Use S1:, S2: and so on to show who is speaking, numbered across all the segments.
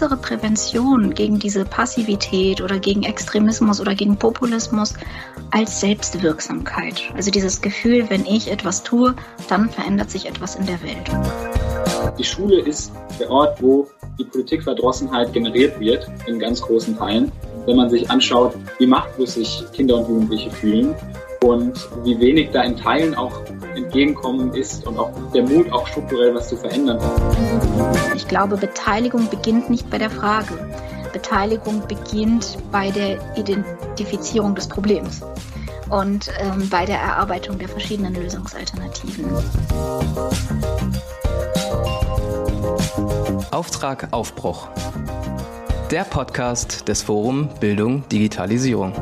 S1: größere Prävention gegen diese Passivität oder gegen Extremismus oder gegen Populismus als Selbstwirksamkeit. Also dieses Gefühl, wenn ich etwas tue, dann verändert sich etwas in der Welt.
S2: Die Schule ist der Ort, wo die Politikverdrossenheit generiert wird, in ganz großen Teilen. Wenn man sich anschaut, wie machtlos sich Kinder und Jugendliche fühlen und wie wenig da in Teilen auch entgegenkommen ist und auch der Mut, auch strukturell was zu verändern.
S1: Ich glaube, Beteiligung beginnt nicht bei der Frage. Beteiligung beginnt bei der Identifizierung des Problems und ähm, bei der Erarbeitung der verschiedenen Lösungsalternativen.
S3: Auftrag Aufbruch. Der Podcast des Forum Bildung Digitalisierung.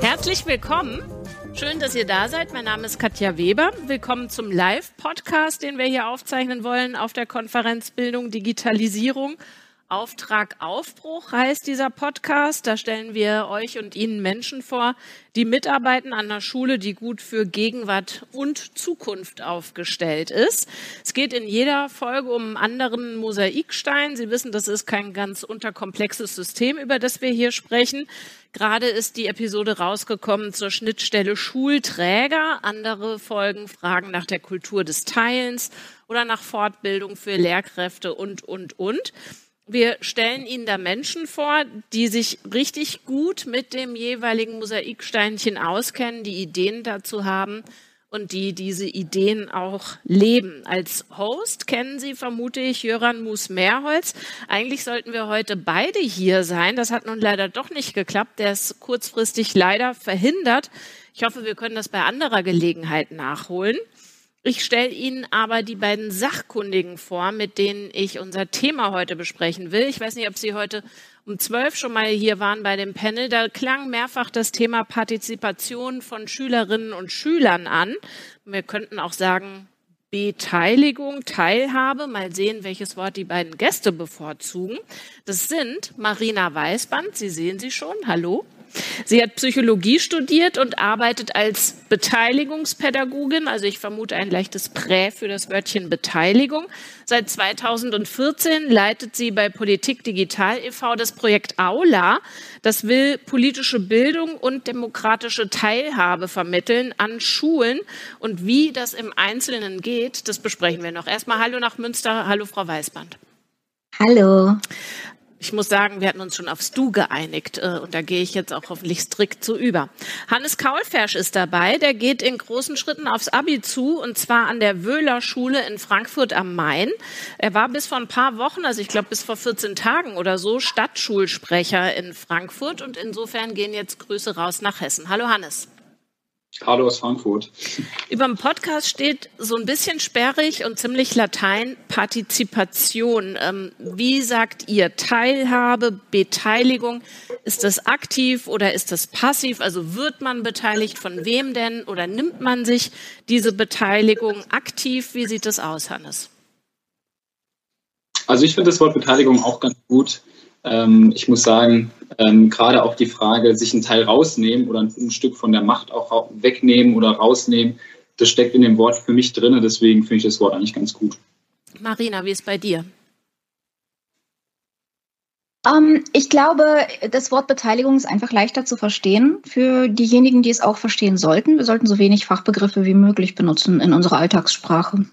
S4: Herzlich willkommen. Schön, dass ihr da seid. Mein Name ist Katja Weber. Willkommen zum Live-Podcast, den wir hier aufzeichnen wollen auf der Konferenz Bildung Digitalisierung Auftrag Aufbruch heißt dieser Podcast. Da stellen wir euch und Ihnen Menschen vor, die mitarbeiten an einer Schule, die gut für Gegenwart und Zukunft aufgestellt ist. Es geht in jeder Folge um einen anderen Mosaikstein. Sie wissen, das ist kein ganz unterkomplexes System, über das wir hier sprechen. Gerade ist die Episode rausgekommen zur Schnittstelle Schulträger. Andere Folgen fragen nach der Kultur des Teilens oder nach Fortbildung für Lehrkräfte und, und, und. Wir stellen Ihnen da Menschen vor, die sich richtig gut mit dem jeweiligen Mosaiksteinchen auskennen, die Ideen dazu haben und die diese Ideen auch leben. Als Host kennen Sie vermute ich Jöran Mus-Mehrholz. Eigentlich sollten wir heute beide hier sein. Das hat nun leider doch nicht geklappt. Der ist kurzfristig leider verhindert. Ich hoffe, wir können das bei anderer Gelegenheit nachholen. Ich stelle Ihnen aber die beiden Sachkundigen vor, mit denen ich unser Thema heute besprechen will. Ich weiß nicht, ob Sie heute um zwölf schon mal hier waren bei dem Panel. Da klang mehrfach das Thema Partizipation von Schülerinnen und Schülern an. Wir könnten auch sagen, Beteiligung, Teilhabe. Mal sehen, welches Wort die beiden Gäste bevorzugen. Das sind Marina Weißband. Sie sehen sie schon. Hallo. Sie hat Psychologie studiert und arbeitet als Beteiligungspädagogin. Also ich vermute ein leichtes Prä für das Wörtchen Beteiligung. Seit 2014 leitet sie bei Politik Digital e.V. das Projekt Aula. Das will politische Bildung und demokratische Teilhabe vermitteln an Schulen. Und wie das im Einzelnen geht, das besprechen wir noch. Erstmal Hallo nach Münster. Hallo, Frau Weißband.
S1: Hallo.
S4: Ich muss sagen, wir hatten uns schon aufs Du geeinigt äh, und da gehe ich jetzt auch hoffentlich strikt zu über. Hannes Kaulfersch ist dabei, der geht in großen Schritten aufs Abi zu und zwar an der Wöhler Schule in Frankfurt am Main. Er war bis vor ein paar Wochen, also ich glaube bis vor 14 Tagen oder so, Stadtschulsprecher in Frankfurt und insofern gehen jetzt Grüße raus nach Hessen. Hallo Hannes.
S2: Hallo aus Frankfurt.
S4: Über dem Podcast steht so ein bisschen sperrig und ziemlich Latein Partizipation. Ähm, wie sagt ihr Teilhabe, Beteiligung? Ist das aktiv oder ist das passiv? Also wird man beteiligt? Von wem denn? Oder nimmt man sich diese Beteiligung aktiv? Wie sieht das aus, Hannes?
S2: Also ich finde das Wort Beteiligung auch ganz gut. Ähm, ich muss sagen, ähm, gerade auch die Frage, sich einen Teil rausnehmen oder ein, Stück von der Macht auch wegnehmen oder rausnehmen, das steckt in dem Wort für mich drin. Deswegen finde ich das Wort eigentlich ganz gut.
S4: Marina, wie ist bei dir?
S1: Ähm, ich glaube, das Wort Beteiligung ist einfach leichter zu verstehen für diejenigen, die es auch verstehen sollten. Wir sollten so wenig Fachbegriffe wie möglich benutzen in unserer Alltagssprache.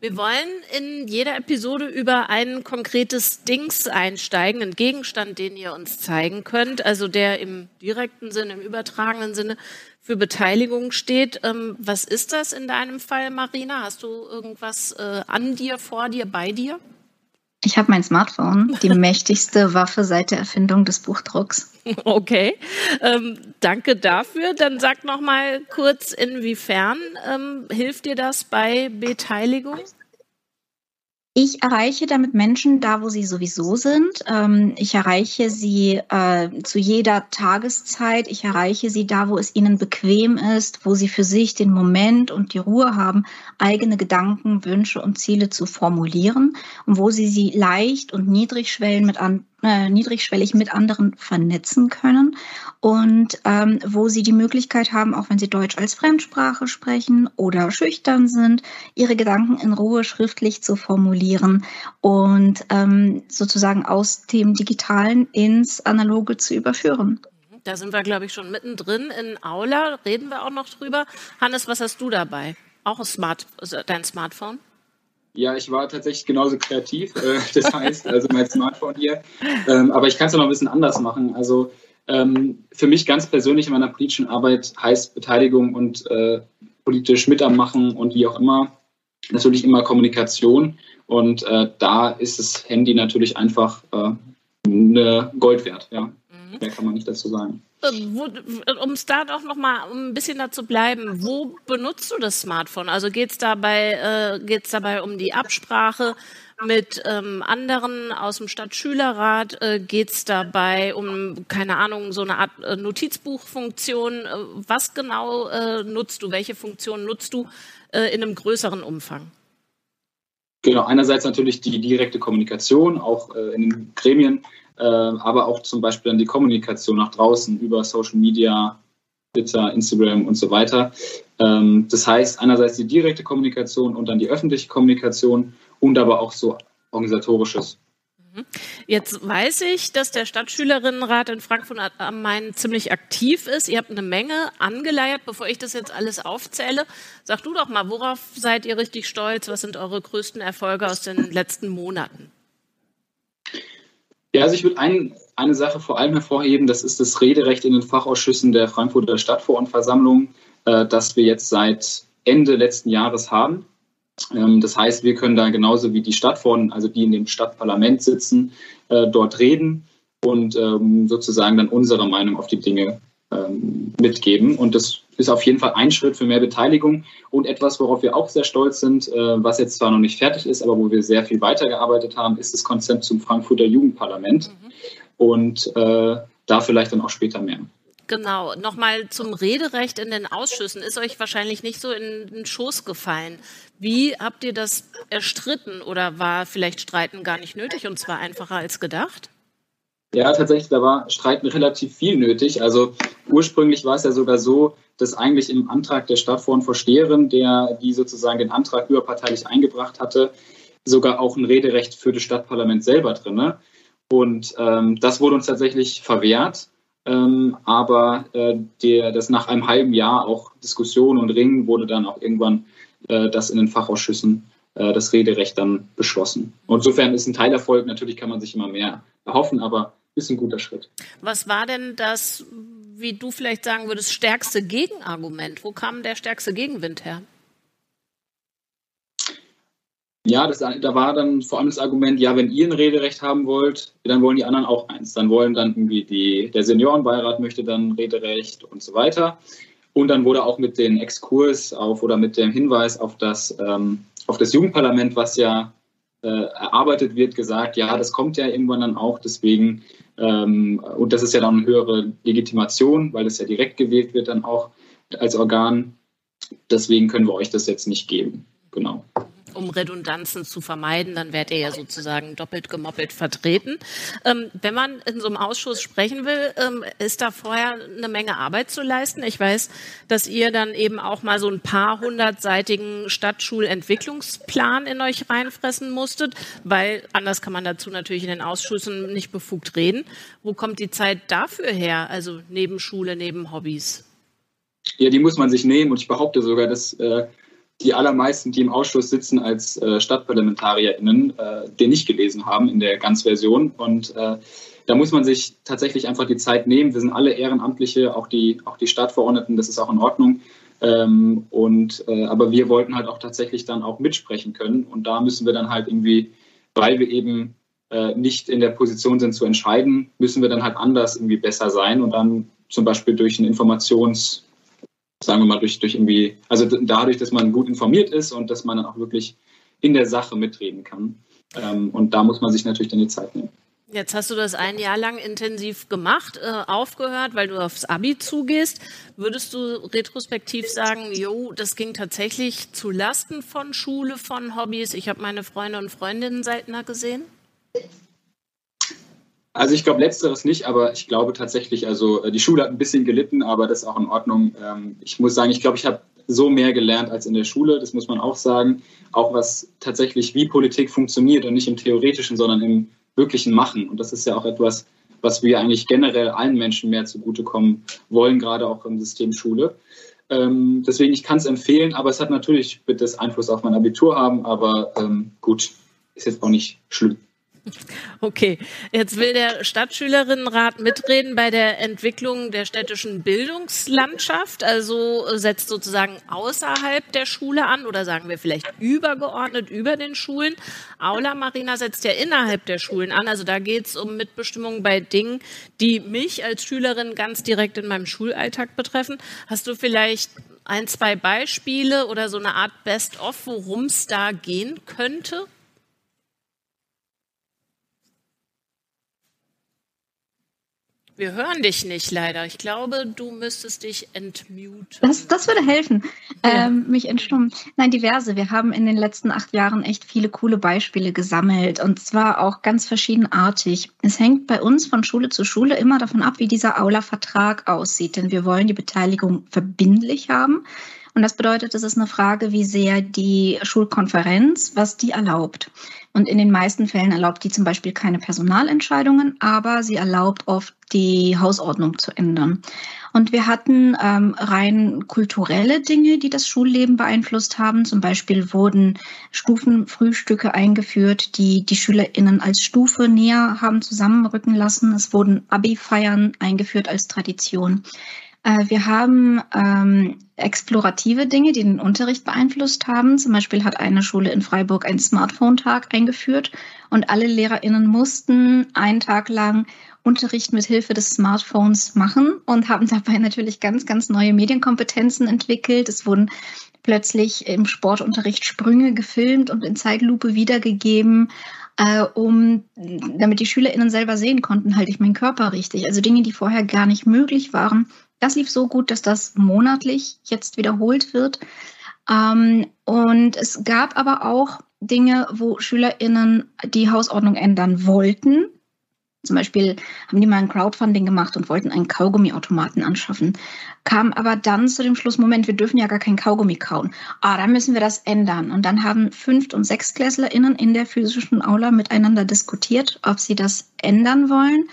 S4: Wir wollen in jeder Episode über ein konkretes Dings einsteigen, einen Gegenstand, den ihr uns zeigen könnt, also der im direkten Sinne, im übertragenen Sinne für Beteiligung steht. Ähm, was ist das in deinem Fall, Marina? Hast du irgendwas äh, an dir, vor dir, bei dir?
S1: Ich habe mein Smartphone, die mächtigste Waffe seit der Erfindung des Buchdrucks.
S4: Okay, ähm, danke dafür. Dann sag noch mal kurz, inwiefern ähm, hilft dir das bei Beteiligung?
S1: Ich erreiche damit Menschen da, wo sie sowieso sind. Ähm, ich erreiche sie äh, zu jeder Tageszeit. Ich erreiche sie da, wo es ihnen bequem ist, wo sie für sich den Moment und die Ruhe haben, eigene Gedanken, Wünsche und Ziele zu formulieren und wo sie sie leicht und niedrigschwellen mit an äh, niedrigschwellig mit anderen vernetzen können und ähm, wo sie die Möglichkeit haben, auch wenn sie Deutsch als Fremdsprache sprechen oder schüchtern sind, ihre Gedanken in Ruhe schriftlich zu formulieren und ähm, sozusagen aus dem Digitalen ins Analoge zu überführen.
S4: Da sind wir, glaube ich, schon mittendrin in Aula. Reden wir auch noch drüber. Hannes, was hast du dabei? Auch ein Smart, also dein Smartphone?
S2: Ja, ich war tatsächlich genauso kreativ. Äh, das heißt, also mein Smartphone hier. Ähm, aber ich kann es noch ein bisschen anders machen. Also ähm, für mich ganz persönlich in meiner politischen Arbeit heißt Beteiligung und äh, politisch Mitmachen und wie auch immer natürlich immer Kommunikation. Und äh, da ist das Handy natürlich einfach äh, eine Gold wert. Ja. Mhm. Mehr kann man nicht dazu sagen.
S4: Ähm, um es da doch noch mal um ein bisschen dazu bleiben, wo benutzt du das Smartphone? Also geht es dabei, äh, dabei um die Absprache mit ähm, anderen aus dem Stadtschülerrat? Äh, geht es dabei um, keine Ahnung, so eine Art äh, Notizbuchfunktion? Äh, was genau äh, nutzt du? Welche Funktion nutzt du äh, in einem größeren Umfang?
S2: Genau, einerseits natürlich die direkte Kommunikation, auch äh, in den Gremien, äh, aber auch zum Beispiel dann die Kommunikation nach draußen über Social Media, Twitter, Instagram und so weiter. Ähm, das heißt, einerseits die direkte Kommunikation und dann die öffentliche Kommunikation und aber auch so organisatorisches.
S4: Mhm. Jetzt weiß ich, dass der Stadtschülerinnenrat in Frankfurt am Main ziemlich aktiv ist. Ihr habt eine Menge angeleiert. Bevor ich das jetzt alles aufzähle, sag du doch mal, worauf seid ihr richtig stolz? Was sind eure größten Erfolge aus den letzten Monaten?
S2: Ja, also ich würde ein, eine Sache vor allem hervorheben, das ist das Rederecht in den Fachausschüssen der Frankfurter Stadtverordnetenversammlung, äh, das wir jetzt seit Ende letzten Jahres haben. Ähm, das heißt, wir können da genauso wie die Stadtverordneten, also die in dem Stadtparlament sitzen, äh, dort reden und ähm, sozusagen dann unsere Meinung auf die Dinge ähm, mitgeben. Und das ist auf jeden Fall ein Schritt für mehr Beteiligung und etwas, worauf wir auch sehr stolz sind, äh, was jetzt zwar noch nicht fertig ist, aber wo wir sehr viel weitergearbeitet haben, ist das Konzept zum Frankfurter Jugendparlament. Mhm. Und äh, da vielleicht dann auch später mehr.
S4: Genau, nochmal zum Rederecht in den Ausschüssen. Ist euch wahrscheinlich nicht so in den Schoß gefallen. Wie habt ihr das erstritten oder war vielleicht Streiten gar nicht nötig und zwar einfacher als gedacht?
S2: Ja, tatsächlich, da war Streiten relativ viel nötig. Also ursprünglich war es ja sogar so, dass eigentlich im Antrag der Stadtvorsteherin, der die sozusagen den Antrag überparteilich eingebracht hatte, sogar auch ein Rederecht für das Stadtparlament selber drin. Und ähm, das wurde uns tatsächlich verwehrt. Ähm, aber äh, der, das nach einem halben Jahr auch Diskussion und Ringen wurde dann auch irgendwann äh, das in den Fachausschüssen äh, das Rederecht dann beschlossen. Und insofern ist ein Teilerfolg, natürlich kann man sich immer mehr erhoffen, aber ist ein guter Schritt.
S4: Was war denn das, wie du vielleicht sagen würdest, stärkste Gegenargument? Wo kam der stärkste Gegenwind her?
S2: Ja, das, da war dann vor allem das Argument, ja, wenn ihr ein Rederecht haben wollt, dann wollen die anderen auch eins. Dann wollen dann irgendwie die, der Seniorenbeirat möchte dann Rederecht und so weiter. Und dann wurde auch mit dem Exkurs auf oder mit dem Hinweis auf das, ähm, auf das Jugendparlament, was ja erarbeitet wird, gesagt, ja, das kommt ja irgendwann dann auch. Deswegen ähm, und das ist ja dann eine höhere Legitimation, weil das ja direkt gewählt wird dann auch als Organ. Deswegen können wir euch das jetzt nicht geben. Genau
S4: um Redundanzen zu vermeiden, dann werdet ihr ja sozusagen doppelt gemoppelt vertreten. Ähm, wenn man in so einem Ausschuss sprechen will, ähm, ist da vorher eine Menge Arbeit zu leisten. Ich weiß, dass ihr dann eben auch mal so ein paar hundertseitigen Stadtschulentwicklungsplan in euch reinfressen musstet, weil anders kann man dazu natürlich in den Ausschüssen nicht befugt reden. Wo kommt die Zeit dafür her? Also neben Schule, neben Hobbys?
S2: Ja, die muss man sich nehmen und ich behaupte sogar, dass äh, die allermeisten, die im Ausschuss sitzen als äh, StadtparlamentarierInnen, äh, den nicht gelesen haben in der Ganzversion. Und äh, da muss man sich tatsächlich einfach die Zeit nehmen. Wir sind alle Ehrenamtliche, auch die, auch die Stadtverordneten, das ist auch in Ordnung. Ähm, und, äh, aber wir wollten halt auch tatsächlich dann auch mitsprechen können. Und da müssen wir dann halt irgendwie, weil wir eben äh, nicht in der Position sind zu entscheiden, müssen wir dann halt anders irgendwie besser sein und dann zum Beispiel durch ein Informations- sagen wir mal, durch, durch irgendwie, also dadurch, dass man gut informiert ist und dass man dann auch wirklich in der Sache mitreden kann. Ähm, und da muss man sich natürlich dann die Zeit nehmen.
S4: Jetzt hast du das ein Jahr lang intensiv gemacht, äh, aufgehört, weil du aufs Abi zugehst. Würdest du retrospektiv sagen, jo, das ging tatsächlich zu Lasten von Schule, von Hobbys? Ich habe meine Freunde und Freundinnen seltener gesehen.
S2: Also ich glaube letzteres nicht, aber ich glaube tatsächlich, also äh, die Schule hat ein bisschen gelitten, aber das ist auch in Ordnung. Ähm, ich muss sagen, ich glaube, ich habe so mehr gelernt als in der Schule, das muss man auch sagen. Auch was tatsächlich, wie Politik funktioniert und nicht im theoretischen, sondern im wirklichen Machen. Und das ist ja auch etwas, was wir eigentlich generell allen Menschen mehr zugutekommen wollen, gerade auch im System Schule. Ähm, deswegen, ich kann es empfehlen, aber es hat natürlich, wird das Einfluss auf mein Abitur haben, aber ähm, gut, ist jetzt auch nicht schlimm.
S4: Okay, jetzt will der Stadtschülerinnenrat mitreden bei der Entwicklung der städtischen Bildungslandschaft, also setzt sozusagen außerhalb der Schule an oder sagen wir vielleicht übergeordnet über den Schulen. Aula Marina setzt ja innerhalb der Schulen an, also da geht es um Mitbestimmung bei Dingen, die mich als Schülerin ganz direkt in meinem Schulalltag betreffen. Hast du vielleicht ein, zwei Beispiele oder so eine Art Best-of, worum es da gehen könnte? Wir hören dich nicht leider. Ich glaube, du müsstest dich entmuten.
S1: Das, das würde helfen, ja. ähm, mich entstummen. Nein, diverse. Wir haben in den letzten acht Jahren echt viele coole Beispiele gesammelt und zwar auch ganz verschiedenartig. Es hängt bei uns von Schule zu Schule immer davon ab, wie dieser Aula-Vertrag aussieht, denn wir wollen die Beteiligung verbindlich haben. Und das bedeutet, es ist eine Frage, wie sehr die Schulkonferenz, was die erlaubt. Und in den meisten Fällen erlaubt die zum Beispiel keine Personalentscheidungen, aber sie erlaubt oft die Hausordnung zu ändern. Und wir hatten ähm, rein kulturelle Dinge, die das Schulleben beeinflusst haben. Zum Beispiel wurden Stufenfrühstücke eingeführt, die die SchülerInnen als Stufe näher haben zusammenrücken lassen. Es wurden Abi-Feiern eingeführt als Tradition. Äh, wir haben ähm, explorative Dinge, die den Unterricht beeinflusst haben. Zum Beispiel hat eine Schule in Freiburg einen Smartphone-Tag eingeführt und alle LehrerInnen mussten einen Tag lang Unterricht mit Hilfe des Smartphones machen und haben dabei natürlich ganz, ganz neue Medienkompetenzen entwickelt. Es wurden plötzlich im Sportunterricht Sprünge gefilmt und in Zeitlupe wiedergegeben, äh, um, damit die SchülerInnen selber sehen konnten, halte ich meinen Körper richtig. Also Dinge, die vorher gar nicht möglich waren, das lief so gut, dass das monatlich jetzt wiederholt wird. Ähm, und es gab aber auch Dinge, wo SchülerInnen die Hausordnung ändern wollten. Zum Beispiel haben die mal ein Crowdfunding gemacht und wollten einen Kaugummiautomaten anschaffen, kam aber dann zu dem Schluss, Moment, wir dürfen ja gar kein Kaugummi kauen. Ah, dann müssen wir das ändern. Und dann haben Fünft- und SechstklässlerInnen in der physischen Aula miteinander diskutiert, ob sie das ändern wollen.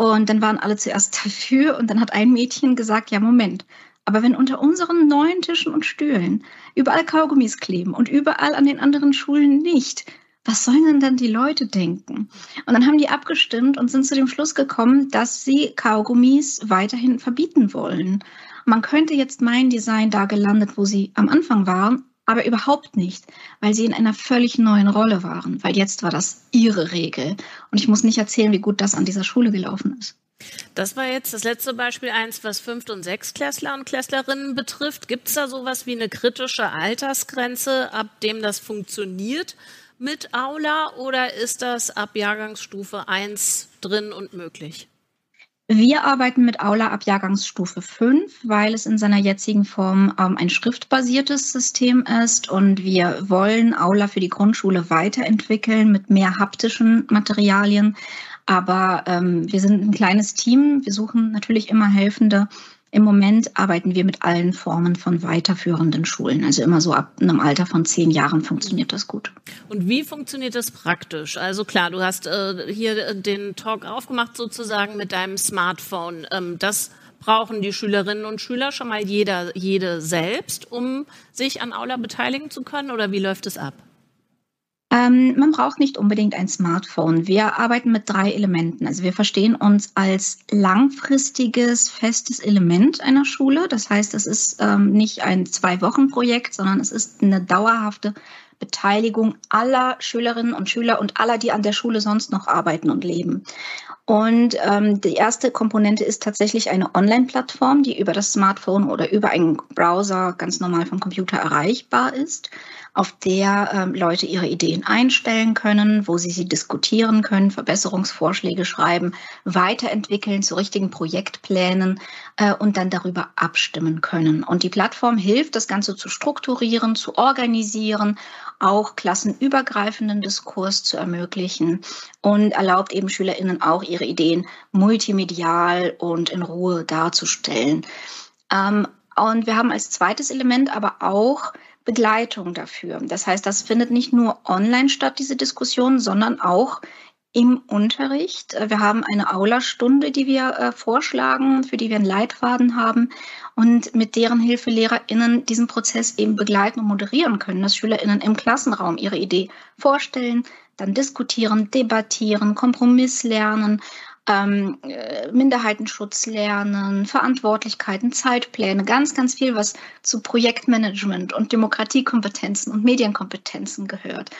S1: Und dann waren alle zuerst dafür und dann hat ein Mädchen gesagt, ja, Moment, aber wenn unter unseren neuen Tischen und Stühlen überall Kaugummis kleben und überall an den anderen Schulen nicht, was sollen denn dann die Leute denken? Und dann haben die abgestimmt und sind zu dem Schluss gekommen, dass sie Kaugummis weiterhin verbieten wollen. Man könnte jetzt meinen, die seien da gelandet, wo sie am Anfang waren, aber überhaupt nicht, weil sie in einer völlig neuen Rolle waren, weil jetzt war das ihre Regel. Und ich muss nicht erzählen, wie gut das an dieser Schule gelaufen ist.
S4: Das war jetzt das letzte Beispiel, eins, was Fünft- und Sechstklässler und Klässlerinnen betrifft. Gibt es da sowas wie eine kritische Altersgrenze, ab dem das funktioniert mit Aula oder ist das ab Jahrgangsstufe 1 drin und möglich?
S1: Wir arbeiten mit Aula ab Jahrgangsstufe 5, weil es in seiner jetzigen Form ähm, ein schriftbasiertes System ist und wir wollen Aula für die Grundschule weiterentwickeln mit mehr haptischen Materialien. Aber ähm, wir sind ein kleines Team. Wir suchen natürlich immer Helfende im Moment arbeiten wir mit allen Formen von weiterführenden Schulen. Also immer so ab einem Alter von zehn Jahren funktioniert das gut.
S4: Und wie funktioniert das praktisch? Also klar, du hast äh, hier den Talk aufgemacht sozusagen mit deinem Smartphone. Ähm, das brauchen die Schülerinnen und Schüler schon mal jeder, jede selbst, um sich an Aula beteiligen zu können? Oder wie läuft es ab?
S1: Ähm, man braucht nicht unbedingt ein Smartphone. Wir arbeiten mit drei Elementen. Also wir verstehen uns als langfristiges, festes Element einer Schule. Das heißt, es ist ähm, nicht ein Zwei-Wochen-Projekt, sondern es ist eine dauerhafte Beteiligung aller Schülerinnen und Schüler und aller, die an der Schule sonst noch arbeiten und leben. Und ähm, die erste Komponente ist tatsächlich eine Online-Plattform, die über das Smartphone oder über einen Browser ganz normal vom Computer erreichbar ist auf der ähm, Leute ihre Ideen einstellen können, wo sie sie diskutieren können, Verbesserungsvorschläge schreiben, weiterentwickeln zu richtigen Projektplänen äh, und dann darüber abstimmen können. Und die Plattform hilft, das Ganze zu strukturieren, zu organisieren, auch klassenübergreifenden Diskurs zu ermöglichen und erlaubt eben SchülerInnen auch ihre Ideen multimedial und in Ruhe darzustellen. Ähm, und wir haben als zweites Element aber auch Begleitung dafür. Das heißt, das findet nicht nur online statt, diese Diskussion, sondern auch im Unterricht. Wir haben eine Aula-Stunde, die wir äh, vorschlagen, für die wir einen Leitfaden haben und mit deren Hilfe LehrerInnen diesen Prozess eben begleiten und moderieren können, dass SchülerInnen im Klassenraum ihre Idee vorstellen, dann diskutieren, debattieren, Kompromiss lernen, ähm, äh, Minderheitenschutz lernen, Verantwortlichkeiten, Zeitpläne, ganz, ganz viel, was zu Projektmanagement und Demokratiekompetenzen und Medienkompetenzen gehört.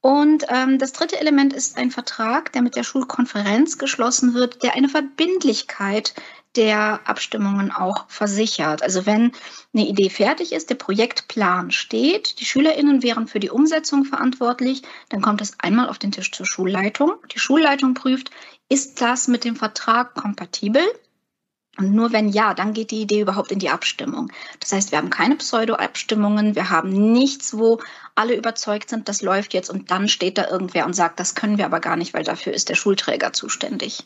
S1: Und ähm, das dritte Element ist ein Vertrag, der mit der Schulkonferenz geschlossen wird, der eine Verbindlichkeit der Abstimmungen auch versichert. Also wenn eine Idee fertig ist, der Projektplan steht, die Schülerinnen wären für die Umsetzung verantwortlich, dann kommt es einmal auf den Tisch zur Schulleitung. Die Schulleitung prüft, ist das mit dem Vertrag kompatibel? Und nur wenn ja, dann geht die Idee überhaupt in die Abstimmung. Das heißt, wir haben keine Pseudo-Abstimmungen, wir haben nichts, wo alle überzeugt sind, das läuft jetzt und dann steht da irgendwer und sagt, das können wir aber gar nicht, weil dafür ist der Schulträger zuständig.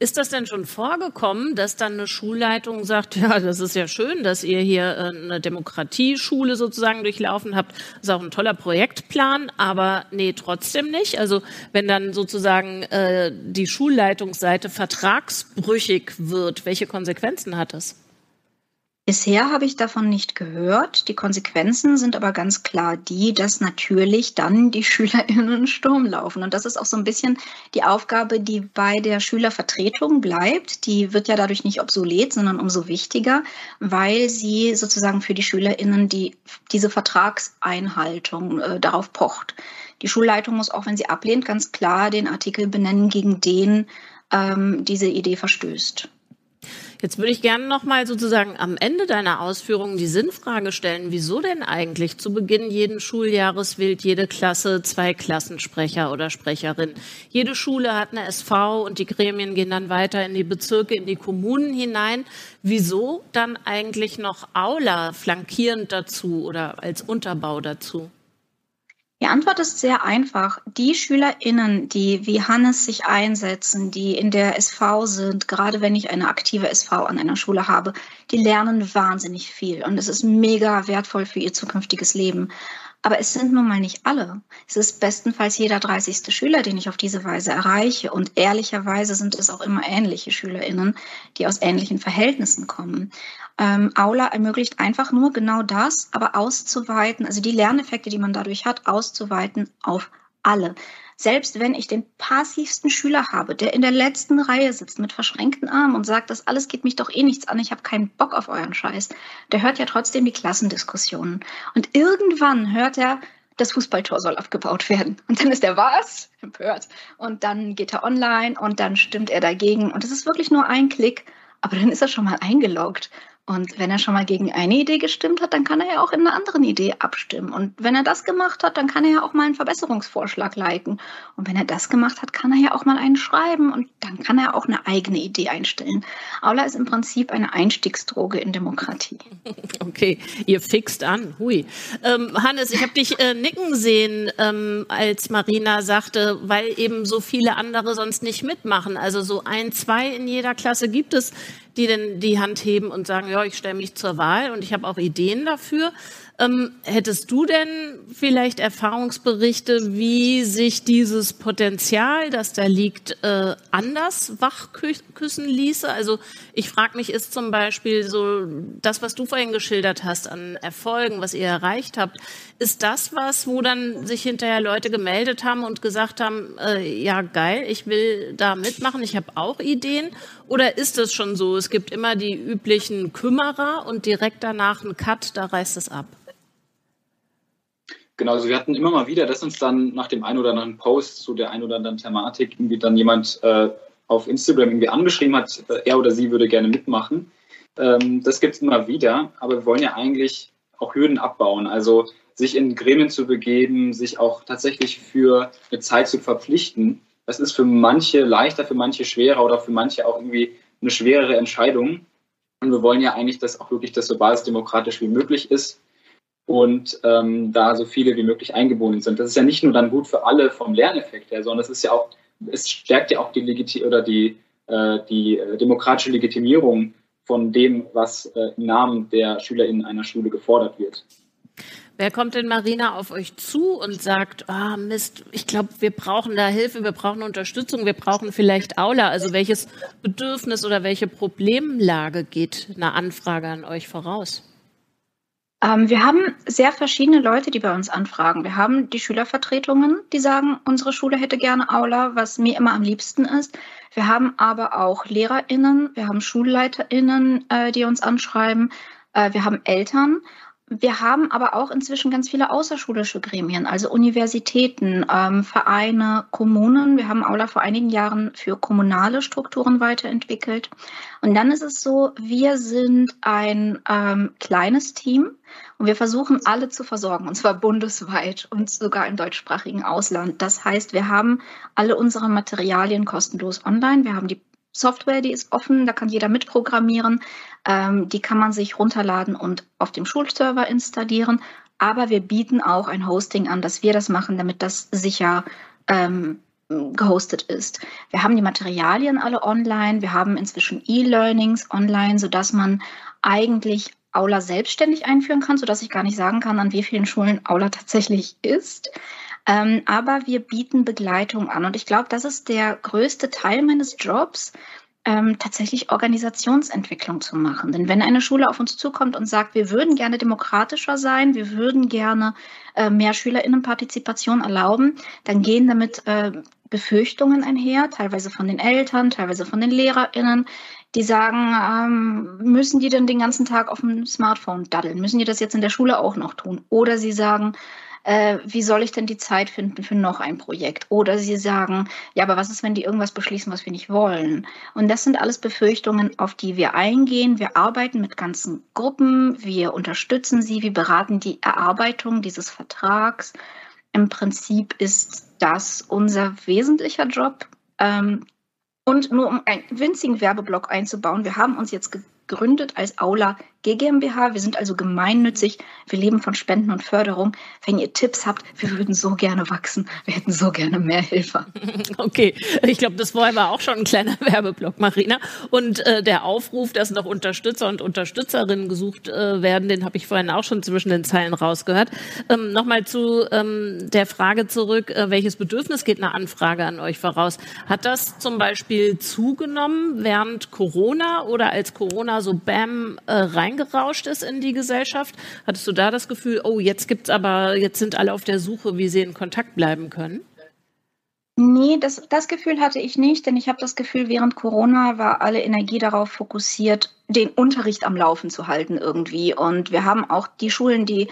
S4: Ist das denn schon vorgekommen, dass dann eine Schulleitung sagt, ja, das ist ja schön, dass ihr hier äh, eine Demokratieschule sozusagen durchlaufen habt. Ist auch ein toller Projektplan, aber nee, trotzdem nicht. Also wenn dann sozusagen äh, die Schulleitungsseite vertragsbrüchig wird, welche Konsequenzen hat das?
S1: Bisher habe ich davon nicht gehört. Die Konsequenzen sind aber ganz klar die, dass natürlich dann die SchülerInnen Sturm laufen. Und das ist auch so ein bisschen die Aufgabe, die bei der Schülervertretung bleibt. Die wird ja dadurch nicht obsolet, sondern umso wichtiger, weil sie sozusagen für die SchülerInnen die, diese Vertragseinhaltung äh, darauf pocht. Die Schulleitung muss auch, wenn sie ablehnt, ganz klar den Artikel benennen, gegen den ähm, diese Idee verstößt.
S4: Jetzt würde ich gerne noch mal sozusagen am Ende deiner Ausführungen die Sinnfrage stellen, wieso denn eigentlich zu Beginn jeden Schuljahres wählt jede Klasse zwei Klassensprecher oder Sprecherin. Jede Schule hat eine SV und die Gremien gehen dann weiter in die Bezirke, in die Kommunen hinein. Wieso dann eigentlich noch Aula flankierend dazu oder als Unterbau dazu?
S1: Die Antwort ist sehr einfach. Die SchülerInnen, die wie Hannes sich einsetzen, die in der SV sind, gerade wenn ich eine aktive SV an einer Schule habe, die lernen wahnsinnig viel und es ist mega wertvoll für ihr zukünftiges Leben. Aber es sind nun mal nicht alle. Es ist bestenfalls jeder 30. Schüler, den ich auf diese Weise erreiche. Und ehrlicherweise sind es auch immer ähnliche SchülerInnen, die aus ähnlichen Verhältnissen kommen. Ähm, Aula ermöglicht einfach nur genau das, aber auszuweiten, also die Lerneffekte, die man dadurch hat, auszuweiten auf alle. Selbst wenn ich den passivsten Schüler habe, der in der letzten Reihe sitzt mit verschränkten Armen und sagt, das alles geht mich doch eh nichts an, ich habe keinen Bock auf euren Scheiß, der hört ja trotzdem die Klassendiskussionen. Und irgendwann hört er, das Fußballtor soll abgebaut werden. Und dann ist er was? Empört. Und dann geht er online und dann stimmt er dagegen. Und es ist wirklich nur ein Klick, aber dann ist er schon mal eingeloggt. Und wenn er schon mal gegen eine Idee gestimmt hat, dann kann er ja auch in einer anderen Idee abstimmen. Und wenn er das gemacht hat, dann kann er ja auch mal einen Verbesserungsvorschlag liken. Und wenn er das gemacht hat, kann er ja auch mal einen schreiben und dann kann er auch eine eigene Idee einstellen. Aula ist im Prinzip eine Einstiegsdroge in Demokratie.
S4: Okay, ihr fixt an. Hui. Ähm, Hannes, ich habe dich äh, nicken sehen, ähm, als Marina sagte, weil eben so viele andere sonst nicht mitmachen. Also so ein, zwei in jeder Klasse gibt es die denn die Hand heben und sagen, ja, ich stelle mich zur Wahl und ich habe auch Ideen dafür. Ähm, hättest du denn vielleicht Erfahrungsberichte, wie sich dieses Potenzial, das da liegt, äh, anders wachküssen ließe? Also ich frage mich, ist zum Beispiel so das, was du vorhin geschildert hast an Erfolgen, was ihr erreicht habt, ist das was, wo dann sich hinterher Leute gemeldet haben und gesagt haben, äh, ja geil, ich will da mitmachen, ich habe auch Ideen? Oder ist es schon so, es gibt immer die üblichen Kümmerer und direkt danach ein Cut, da reißt es ab?
S2: Genau, also wir hatten immer mal wieder, dass uns dann nach dem einen oder anderen Post zu der einen oder anderen Thematik irgendwie dann jemand äh, auf Instagram irgendwie angeschrieben hat, äh, er oder sie würde gerne mitmachen. Ähm, das gibt es immer wieder, aber wir wollen ja eigentlich auch Hürden abbauen. Also sich in Gremien zu begeben, sich auch tatsächlich für eine Zeit zu verpflichten. Das ist für manche leichter, für manche schwerer oder für manche auch irgendwie eine schwerere Entscheidung. Und wir wollen ja eigentlich, dass auch wirklich das so basisdemokratisch wie möglich ist und ähm, da so viele wie möglich eingebunden sind. Das ist ja nicht nur dann gut für alle vom Lerneffekt her, sondern es ist ja auch es stärkt ja auch die Legiti oder die, äh, die äh, demokratische Legitimierung von dem, was äh, im Namen der SchülerInnen einer Schule gefordert wird.
S4: Wer kommt denn, Marina, auf euch zu und sagt, ah Mist, ich glaube, wir brauchen da Hilfe, wir brauchen Unterstützung, wir brauchen vielleicht Aula. Also welches Bedürfnis oder welche Problemlage geht eine Anfrage an euch voraus?
S1: Ähm, wir haben sehr verschiedene Leute, die bei uns anfragen. Wir haben die Schülervertretungen, die sagen, unsere Schule hätte gerne Aula, was mir immer am liebsten ist. Wir haben aber auch LehrerInnen, wir haben SchulleiterInnen, äh, die uns anschreiben. Äh, wir haben Eltern. Wir haben aber auch inzwischen ganz viele außerschulische Gremien, also Universitäten, ähm, Vereine, Kommunen. Wir haben Aula vor einigen Jahren für kommunale Strukturen weiterentwickelt. Und dann ist es so, wir sind ein ähm, kleines Team und wir versuchen alle zu versorgen, und zwar bundesweit und sogar im deutschsprachigen Ausland. Das heißt, wir haben alle unsere Materialien kostenlos online. Wir haben die Software, die ist offen, da kann jeder mitprogrammieren. Ähm, die kann man sich runterladen und auf dem Schulserver installieren. Aber wir bieten auch ein Hosting an, dass wir das machen, damit das sicher ähm, gehostet ist. Wir haben die Materialien alle online. Wir haben inzwischen E-Learnings online, sodass man eigentlich Aula selbstständig einführen kann, sodass ich gar nicht sagen kann, an wie vielen Schulen Aula tatsächlich ist. Ähm, aber wir bieten Begleitung an. Und ich glaube, das ist der größte Teil meines Jobs, ähm, tatsächlich Organisationsentwicklung zu machen. Denn wenn eine Schule auf uns zukommt und sagt, wir würden gerne demokratischer sein, wir würden gerne äh, mehr Schülerinnenpartizipation erlauben, dann gehen damit äh, Befürchtungen einher, teilweise von den Eltern, teilweise von den Lehrerinnen, die sagen, ähm, müssen die denn den ganzen Tag auf dem Smartphone daddeln? Müssen die das jetzt in der Schule auch noch tun? Oder sie sagen, äh, wie soll ich denn die Zeit finden für noch ein Projekt? Oder sie sagen, ja, aber was ist, wenn die irgendwas beschließen, was wir nicht wollen? Und das sind alles Befürchtungen, auf die wir eingehen. Wir arbeiten mit ganzen Gruppen, wir unterstützen sie, wir beraten die Erarbeitung dieses Vertrags. Im Prinzip ist das unser wesentlicher Job. Ähm, und nur um einen winzigen Werbeblock einzubauen, wir haben uns jetzt gegründet als Aula GmbH. Wir sind also gemeinnützig. Wir leben von Spenden und Förderung. Wenn ihr Tipps habt, wir würden so gerne wachsen. Wir hätten so gerne mehr Hilfe.
S4: Okay, ich glaube, das vorher war auch schon ein kleiner Werbeblock, Marina. Und äh, der Aufruf, dass noch Unterstützer und Unterstützerinnen gesucht äh, werden, den habe ich vorhin auch schon zwischen den Zeilen rausgehört. Ähm, Nochmal zu ähm, der Frage zurück, äh, welches Bedürfnis geht eine Anfrage an euch voraus? Hat das zum Beispiel zugenommen während Corona oder als Corona so bam äh, rein reingerauscht ist in die Gesellschaft? Hattest du da das Gefühl, oh, jetzt gibt's aber, jetzt sind alle auf der Suche, wie sie in Kontakt bleiben können?
S1: Nee, das, das Gefühl hatte ich nicht, denn ich habe das Gefühl, während Corona war alle Energie darauf fokussiert, den Unterricht am Laufen zu halten irgendwie. Und wir haben auch die Schulen, die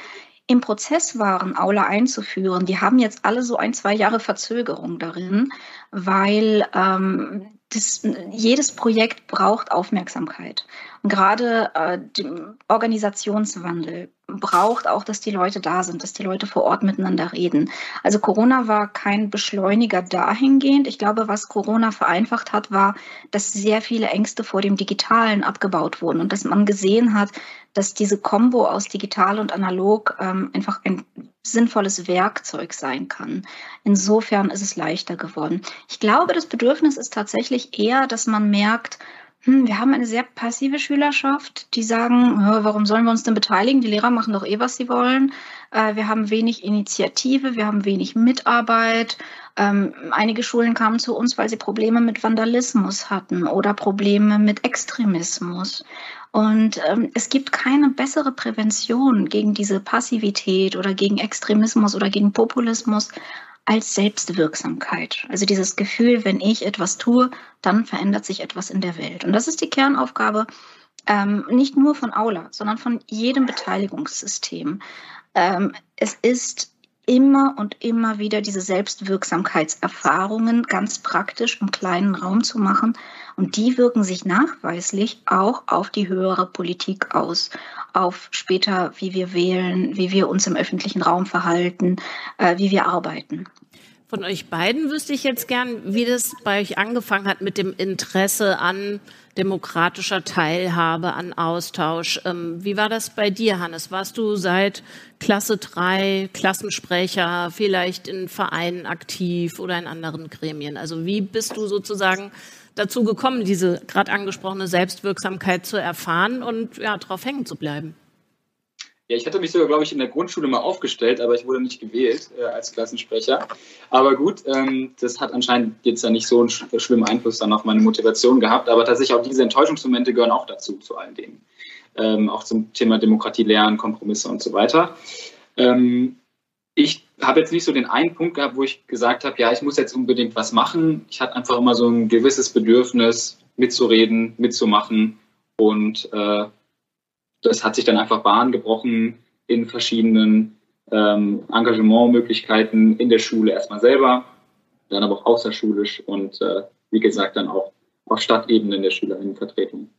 S1: im Prozess waren, Aula einzuführen, die haben jetzt alle so ein, zwei Jahre Verzögerung darin, weil ähm, das, jedes Projekt braucht Aufmerksamkeit. Und gerade äh, der Organisationswandel braucht auch, dass die Leute da sind, dass die Leute vor Ort miteinander reden. Also Corona war kein Beschleuniger dahingehend. Ich glaube, was Corona vereinfacht hat, war, dass sehr viele Ängste vor dem Digitalen abgebaut wurden und dass man gesehen hat, dass diese Kombo aus digital und analog ähm, einfach ein sinnvolles Werkzeug sein kann. Insofern ist es leichter geworden. Ich glaube, das Bedürfnis ist tatsächlich eher, dass man merkt, wir haben eine sehr passive Schülerschaft, die sagen, warum sollen wir uns denn beteiligen? Die Lehrer machen doch eh, was sie wollen. Äh, wir haben wenig Initiative, wir haben wenig Mitarbeit. Ähm, einige Schulen kamen zu uns, weil sie Probleme mit Vandalismus hatten oder Probleme mit Extremismus. Und ähm, es gibt keine bessere Prävention gegen diese Passivität oder gegen Extremismus oder gegen Populismus als Selbstwirksamkeit. Also dieses Gefühl, wenn ich etwas tue, dann verändert sich etwas in der Welt. Und das ist die Kernaufgabe ähm, nicht nur von Aula, sondern von jedem Beteiligungssystem. Ähm, es ist immer und immer wieder diese Selbstwirksamkeitserfahrungen ganz praktisch im kleinen Raum zu machen. Und die wirken sich nachweislich auch auf die höhere Politik aus, auf später, wie wir wählen, wie wir uns im öffentlichen Raum verhalten, äh, wie wir arbeiten.
S4: Von euch beiden wüsste ich jetzt gern, wie das bei euch angefangen hat mit dem Interesse an demokratischer Teilhabe, an Austausch. Ähm, wie war das bei dir, Hannes? Warst du seit Klasse 3 Klassensprecher, vielleicht in Vereinen aktiv oder in anderen Gremien? Also wie bist du sozusagen dazu gekommen, diese gerade angesprochene Selbstwirksamkeit zu erfahren und ja, drauf hängen zu bleiben?
S2: Ja, ich hatte mich sogar, glaube ich, in der Grundschule mal aufgestellt, aber ich wurde nicht gewählt äh, als Klassensprecher. Aber gut, ähm, das hat anscheinend jetzt ja nicht so einen sch schlimmen Einfluss dann auf meine Motivation gehabt. Aber tatsächlich auch diese Enttäuschungsmomente gehören auch dazu, zu allen Dingen. Ähm, auch zum Thema Demokratie lernen, Kompromisse und so weiter. Ähm, ich habe jetzt nicht so den einen Punkt gehabt, wo ich gesagt habe, ja, ich muss jetzt unbedingt was machen. Ich hatte einfach immer so ein gewisses Bedürfnis, mitzureden, mitzumachen und äh, das hat sich dann einfach Bahn gebrochen in verschiedenen ähm, Engagementmöglichkeiten in der Schule erstmal selber, dann aber auch außerschulisch und äh, wie gesagt dann auch auf Stadtebene in der Schülerinnenvertretung.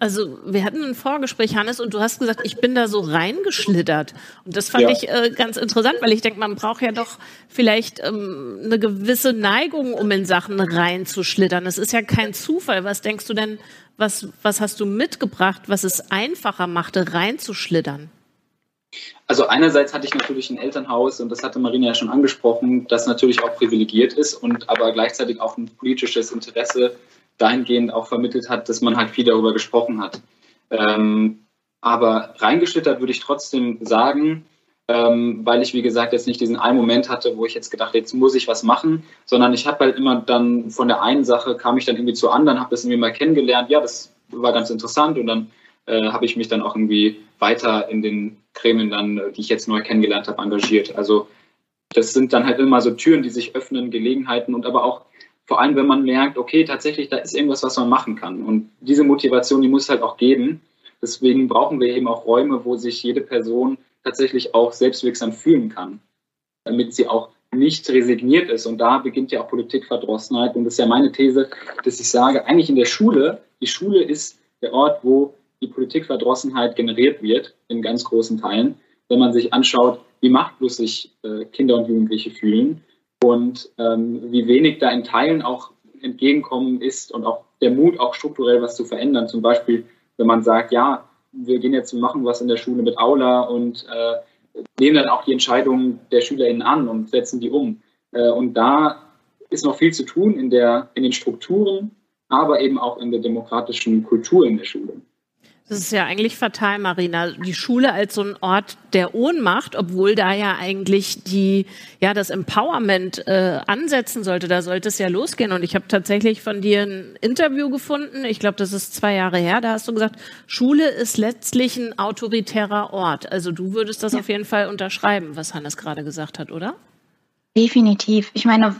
S4: Also wir hatten ein Vorgespräch, Hannes, und du hast gesagt, ich bin da so reingeschlittert. Und das fand ja. ich äh, ganz interessant, weil ich denke, man braucht ja doch vielleicht ähm, eine gewisse Neigung, um in Sachen reinzuschlittern. Es ist ja kein Zufall. Was denkst du denn, was, was hast du mitgebracht, was es einfacher machte, reinzuschlittern?
S2: Also einerseits hatte ich natürlich ein Elternhaus, und das hatte Marina ja schon angesprochen, das natürlich auch privilegiert ist und aber gleichzeitig auch ein politisches Interesse dahingehend auch vermittelt hat, dass man halt viel darüber gesprochen hat. Ähm, aber reingeschlittert würde ich trotzdem sagen, ähm, weil ich, wie gesagt, jetzt nicht diesen einen Moment hatte, wo ich jetzt gedacht, jetzt muss ich was machen, sondern ich habe halt immer dann von der einen Sache kam ich dann irgendwie zur anderen, habe das irgendwie mal kennengelernt. Ja, das war ganz interessant und dann äh, habe ich mich dann auch irgendwie weiter in den Gremien dann, die ich jetzt neu kennengelernt habe, engagiert. Also das sind dann halt immer so Türen, die sich öffnen, Gelegenheiten und aber auch vor allem, wenn man merkt, okay, tatsächlich, da ist irgendwas, was man machen kann. Und diese Motivation, die muss es halt auch geben. Deswegen brauchen wir eben auch Räume, wo sich jede Person tatsächlich auch selbstwirksam fühlen kann, damit sie auch nicht resigniert ist. Und da beginnt ja auch Politikverdrossenheit. Und das ist ja meine These, dass ich sage, eigentlich in der Schule, die Schule ist der Ort, wo die Politikverdrossenheit generiert wird, in ganz großen Teilen. Wenn man sich anschaut, wie machtlos sich äh, Kinder und Jugendliche fühlen und ähm, wie wenig da in Teilen auch entgegenkommen ist und auch der Mut, auch strukturell was zu verändern. Zum Beispiel, wenn man sagt, ja, wir gehen jetzt, wir machen was in der Schule mit Aula und äh, nehmen dann auch die Entscheidungen der SchülerInnen an und setzen die um. Äh, und da ist noch viel zu tun in, der, in den Strukturen, aber eben auch in der demokratischen Kultur in der Schule.
S4: Das ist ja eigentlich fatal, Marina. Die Schule als so ein Ort der Ohnmacht, obwohl da ja eigentlich die, ja, das Empowerment äh, ansetzen sollte. Da sollte es ja losgehen. Und ich habe tatsächlich von dir ein Interview gefunden. Ich glaube, das ist zwei Jahre her. Da hast du gesagt, Schule ist letztlich ein autoritärer Ort. Also du würdest das ja. auf jeden Fall unterschreiben, was Hannes gerade gesagt hat, oder?
S1: Definitiv. Ich meine,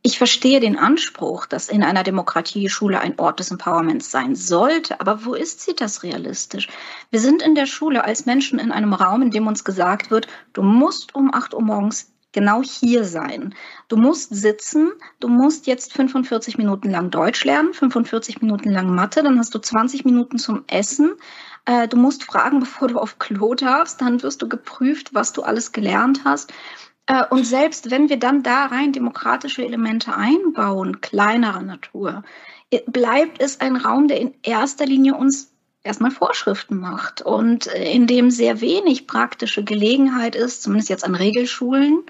S1: ich verstehe den Anspruch, dass in einer Demokratie Schule ein Ort des Empowerments sein sollte. Aber wo ist sie das realistisch? Wir sind in der Schule als Menschen in einem Raum, in dem uns gesagt wird, du musst um 8 Uhr morgens genau hier sein. Du musst sitzen, du musst jetzt 45 Minuten lang Deutsch lernen, 45 Minuten lang Mathe, dann hast du 20 Minuten zum Essen. Äh, du musst fragen, bevor du auf Klo darfst, dann wirst du geprüft, was du alles gelernt hast. Äh, und selbst wenn wir dann da rein demokratische Elemente einbauen, kleinerer Natur, bleibt es ein Raum, der in erster Linie uns erstmal Vorschriften macht und äh, in dem sehr wenig praktische Gelegenheit ist, zumindest jetzt an Regelschulen.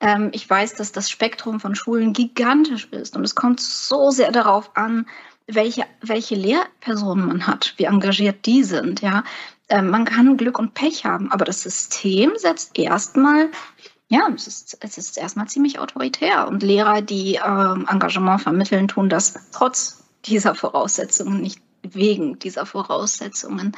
S1: Ähm, ich weiß, dass das Spektrum von Schulen gigantisch ist und es kommt so sehr darauf an, welche, welche Lehrpersonen man hat, wie engagiert die sind. Ja, ähm, man kann Glück und Pech haben, aber das System setzt erstmal ja, es ist, es ist erstmal ziemlich autoritär. Und Lehrer, die ähm, Engagement vermitteln, tun das trotz dieser Voraussetzungen, nicht wegen dieser Voraussetzungen.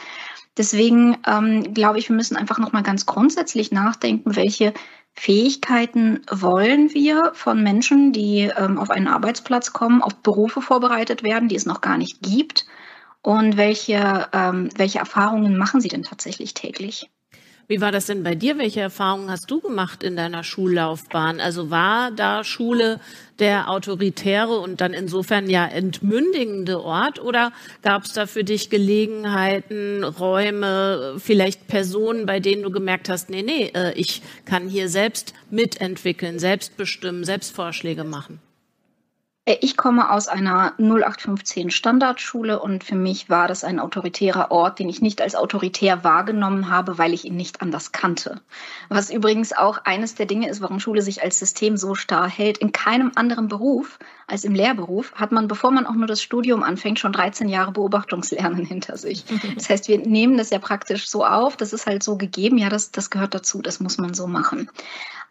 S1: Deswegen ähm, glaube ich, wir müssen einfach nochmal ganz grundsätzlich nachdenken, welche Fähigkeiten wollen wir von Menschen, die ähm, auf einen Arbeitsplatz kommen, auf Berufe vorbereitet werden, die es noch gar nicht gibt. Und welche, ähm, welche Erfahrungen machen sie denn tatsächlich täglich?
S4: Wie war das denn bei dir? Welche Erfahrungen hast du gemacht in deiner Schullaufbahn? Also war da Schule der autoritäre und dann insofern ja entmündigende Ort oder gab es da für dich Gelegenheiten, Räume, vielleicht Personen, bei denen du gemerkt hast, nee, nee, äh, ich kann hier selbst mitentwickeln, selbst bestimmen, selbst Vorschläge machen?
S1: Äh, ich komme aus einer 0815 Standardschule und für mich war das ein autoritärer Ort, den ich nicht als autoritär wahrgenommen habe, weil ich ihn nicht anders kannte. Was übrigens auch eines der Dinge ist, warum Schule sich als System so starr hält. In keinem anderen Beruf als im Lehrberuf hat man, bevor man auch nur das Studium anfängt, schon 13 Jahre Beobachtungslernen hinter sich. Das heißt, wir nehmen das ja praktisch so auf, das ist halt so gegeben, ja, das, das gehört dazu, das muss man so machen.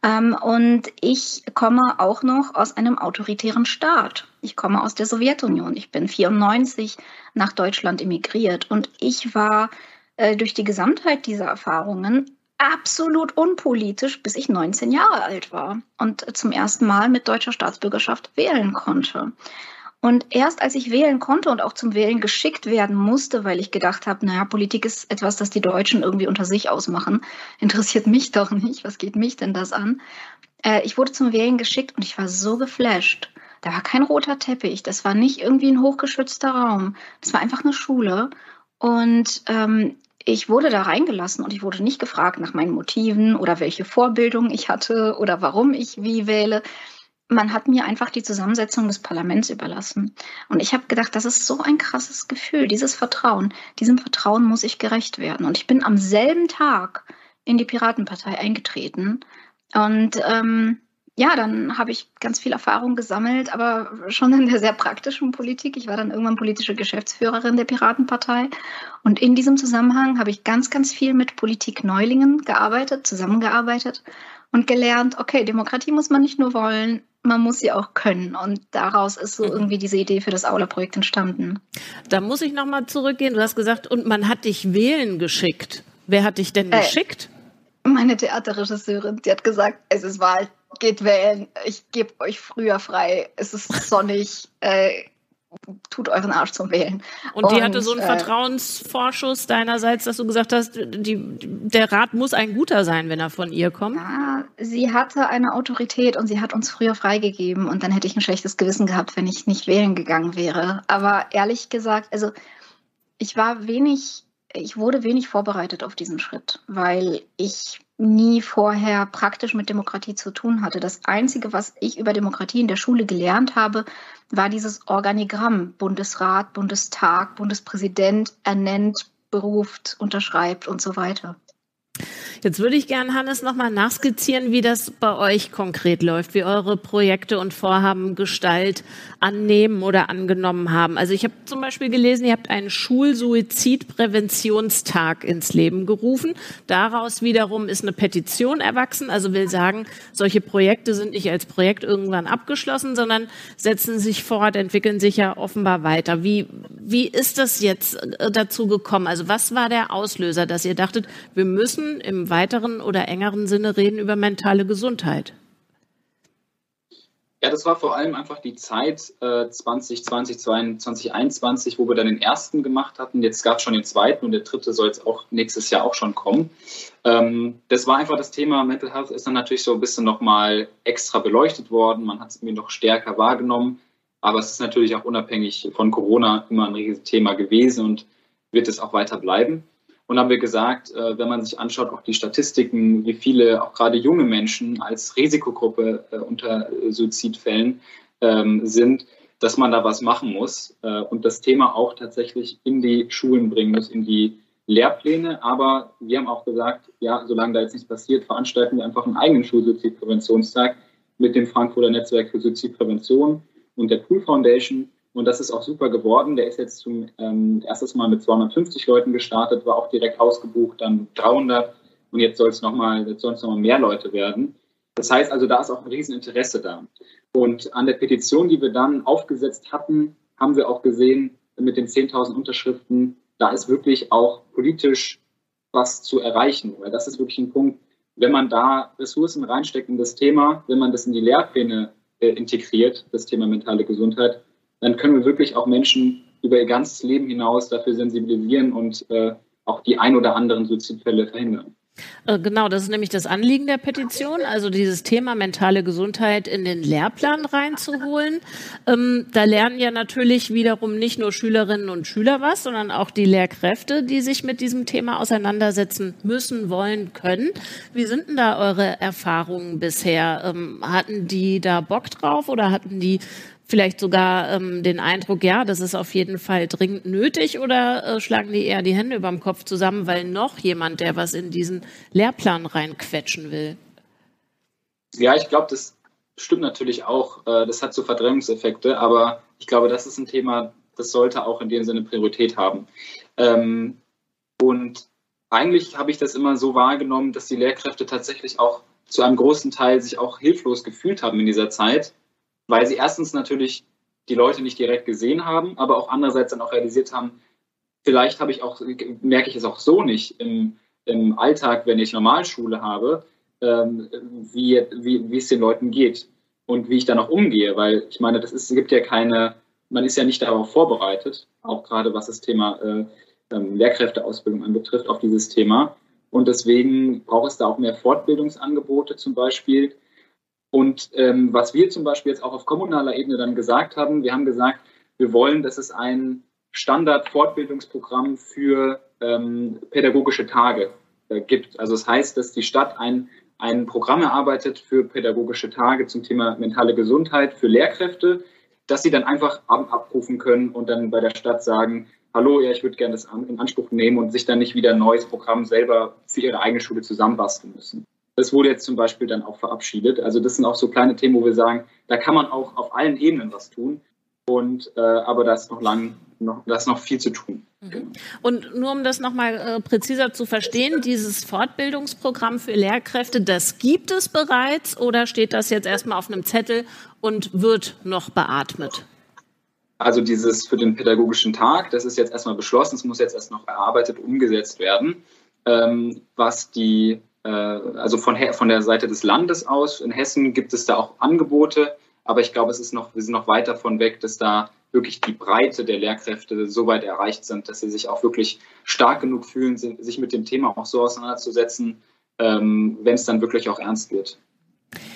S1: Ähm, und ich komme auch noch aus einem autoritären Staat. Ich komme aus der Sowjetunion. Ich bin 94 nach Deutschland emigriert und ich war äh, durch die Gesamtheit dieser Erfahrungen absolut unpolitisch, bis ich 19 Jahre alt war und zum ersten Mal mit deutscher Staatsbürgerschaft wählen konnte. Und erst als ich wählen konnte und auch zum Wählen geschickt werden musste, weil ich gedacht habe, naja, Politik ist etwas, das die Deutschen irgendwie unter sich ausmachen, interessiert mich doch nicht, was geht mich denn das an? Äh, ich wurde zum Wählen geschickt und ich war so geflasht. Da war kein roter Teppich, das war nicht irgendwie ein hochgeschützter Raum, das war einfach eine Schule. Und ähm, ich wurde da reingelassen und ich wurde nicht gefragt nach meinen Motiven oder welche Vorbildung ich hatte oder warum ich wie wähle man hat mir einfach die Zusammensetzung des Parlaments überlassen. Und ich habe gedacht, das ist so ein krasses Gefühl, dieses Vertrauen. Diesem Vertrauen muss ich gerecht werden. Und ich bin am selben Tag in die Piratenpartei eingetreten. Und ähm, ja, dann habe ich ganz viel Erfahrung gesammelt, aber schon in der sehr praktischen Politik. Ich war dann irgendwann politische Geschäftsführerin der Piratenpartei. Und in diesem Zusammenhang habe ich ganz, ganz viel mit Politikneulingen gearbeitet, zusammengearbeitet und gelernt, okay, Demokratie muss man nicht nur wollen, man muss sie auch können. Und daraus ist so mhm. irgendwie diese Idee für das Aula-Projekt entstanden.
S4: Da muss ich nochmal zurückgehen. Du hast gesagt, und man hat dich wählen geschickt. Wer hat dich denn äh, geschickt?
S1: Meine Theaterregisseurin, die hat gesagt, es ist Wahl, geht wählen, ich gebe euch früher frei, es ist sonnig, äh, tut euren Arsch zum Wählen.
S4: Und die und, hatte so einen äh, Vertrauensvorschuss deinerseits, dass du gesagt hast, die, der Rat muss ein guter sein, wenn er von ihr kommt?
S1: Ja, sie hatte eine Autorität und sie hat uns früher freigegeben und dann hätte ich ein schlechtes Gewissen gehabt, wenn ich nicht wählen gegangen wäre. Aber ehrlich gesagt, also ich war wenig, ich wurde wenig vorbereitet auf diesen Schritt, weil ich nie vorher praktisch mit Demokratie zu tun hatte. Das Einzige, was ich über Demokratie in der Schule gelernt habe, war dieses Organigramm. Bundesrat, Bundestag, Bundespräsident ernennt, beruft, unterschreibt und so weiter.
S4: Jetzt würde ich gerne, Hannes, nochmal nachskizzieren, wie das bei euch konkret läuft, wie eure Projekte und Vorhaben Gestalt annehmen oder angenommen haben. Also ich habe zum Beispiel gelesen, ihr habt einen Schulsuizidpräventionstag ins Leben gerufen. Daraus wiederum ist eine Petition erwachsen, also will sagen, solche Projekte sind nicht als Projekt irgendwann abgeschlossen, sondern setzen sich fort, entwickeln sich ja offenbar weiter. Wie, wie ist das jetzt äh, dazu gekommen? Also was war der Auslöser, dass ihr dachtet, wir müssen im weiteren oder engeren Sinne reden über mentale Gesundheit?
S2: Ja, das war vor allem einfach die Zeit äh, 2020, 2021, wo wir dann den ersten gemacht hatten. Jetzt gab es schon den zweiten und der dritte soll jetzt auch nächstes Jahr auch schon kommen. Ähm, das war einfach das Thema Mental Health ist dann natürlich so ein bisschen nochmal extra beleuchtet worden. Man hat es irgendwie noch stärker wahrgenommen. Aber es ist natürlich auch unabhängig von Corona immer ein riesiges Thema gewesen und wird es auch weiter bleiben. Und haben wir gesagt, äh, wenn man sich anschaut, auch die Statistiken, wie viele auch gerade junge Menschen als Risikogruppe äh, unter Suizidfällen ähm, sind, dass man da was machen muss äh, und das Thema auch tatsächlich in die Schulen bringen muss, in die Lehrpläne. Aber wir haben auch gesagt, ja, solange da jetzt nichts passiert, veranstalten wir einfach einen eigenen Schulsuizidpräventionstag mit dem Frankfurter Netzwerk für Suizidprävention und der Pool Foundation und das ist auch super geworden. Der ist jetzt zum ähm, erstes Mal mit 250 Leuten gestartet, war auch direkt ausgebucht, dann 300 und jetzt soll es nochmal, es nochmal mehr Leute werden. Das heißt also, da ist auch ein Rieseninteresse da. Und an der Petition, die wir dann aufgesetzt hatten, haben wir auch gesehen, mit den 10.000 Unterschriften, da ist wirklich auch politisch was zu erreichen. Weil das ist wirklich ein Punkt, wenn man da Ressourcen reinsteckt in das Thema, wenn man das in die Lehrpläne äh, integriert, das Thema mentale Gesundheit, dann können wir wirklich auch Menschen über ihr ganzes Leben hinaus dafür sensibilisieren und äh, auch die ein oder anderen Suizidfälle verhindern.
S4: Äh, genau, das ist nämlich das Anliegen der Petition, also dieses Thema mentale Gesundheit in den Lehrplan reinzuholen. Ähm, da lernen ja natürlich wiederum nicht nur Schülerinnen und Schüler was, sondern auch die Lehrkräfte, die sich mit diesem Thema auseinandersetzen müssen, wollen, können. Wie sind denn da eure Erfahrungen bisher? Ähm, hatten die da Bock drauf oder hatten die vielleicht sogar ähm, den Eindruck, ja, das ist auf jeden Fall dringend nötig oder äh, schlagen die eher die Hände überm Kopf zusammen, weil noch jemand, der was in diesen Lehrplan reinquetschen will?
S2: Ja, ich glaube, das stimmt natürlich auch. Äh, das hat so Verdrängungseffekte, aber ich glaube, das ist ein Thema, das sollte auch in dem Sinne Priorität haben. Ähm, und eigentlich habe ich das immer so wahrgenommen, dass die Lehrkräfte tatsächlich auch zu einem großen Teil sich auch hilflos gefühlt haben in dieser Zeit weil sie erstens natürlich die Leute nicht direkt gesehen haben, aber auch andererseits dann auch realisiert haben, vielleicht habe ich auch, merke ich es auch so nicht im, im Alltag, wenn ich Normalschule habe, ähm, wie, wie, wie es den Leuten geht und wie ich dann auch umgehe, weil ich meine, das ist, gibt ja keine, man ist ja nicht darauf vorbereitet, auch gerade was das Thema äh, ähm, Lehrkräfteausbildung anbetrifft, auf dieses Thema. Und deswegen braucht es da auch mehr Fortbildungsangebote zum Beispiel, und ähm, was wir zum Beispiel jetzt auch auf kommunaler Ebene dann gesagt haben, wir haben gesagt, wir wollen, dass es ein Standard-Fortbildungsprogramm für ähm, pädagogische Tage äh, gibt. Also das heißt, dass die Stadt ein, ein Programm erarbeitet für pädagogische Tage zum Thema mentale Gesundheit für Lehrkräfte, dass sie dann einfach abrufen können und dann bei der Stadt sagen, hallo, ja, ich würde gerne das in Anspruch nehmen und sich dann nicht wieder ein neues Programm selber für ihre eigene Schule zusammenbasteln müssen. Das wurde jetzt zum Beispiel dann auch verabschiedet. Also das sind auch so kleine Themen, wo wir sagen, da kann man auch auf allen Ebenen was tun. Und äh, aber da ist noch lang, noch, da ist noch viel zu tun.
S4: Mhm. Und nur um das nochmal äh, präziser zu verstehen, dieses Fortbildungsprogramm für Lehrkräfte, das gibt es bereits oder steht das jetzt erstmal auf einem Zettel und wird noch beatmet?
S2: Also dieses für den pädagogischen Tag, das ist jetzt erstmal beschlossen, es muss jetzt erst noch erarbeitet, umgesetzt werden. Ähm, was die also von, von der Seite des Landes aus. In Hessen gibt es da auch Angebote, aber ich glaube, es ist noch, wir sind noch weit davon weg, dass da wirklich die Breite der Lehrkräfte so weit erreicht sind, dass sie sich auch wirklich stark genug fühlen, sich mit dem Thema auch so auseinanderzusetzen, ähm, wenn es dann wirklich auch ernst wird.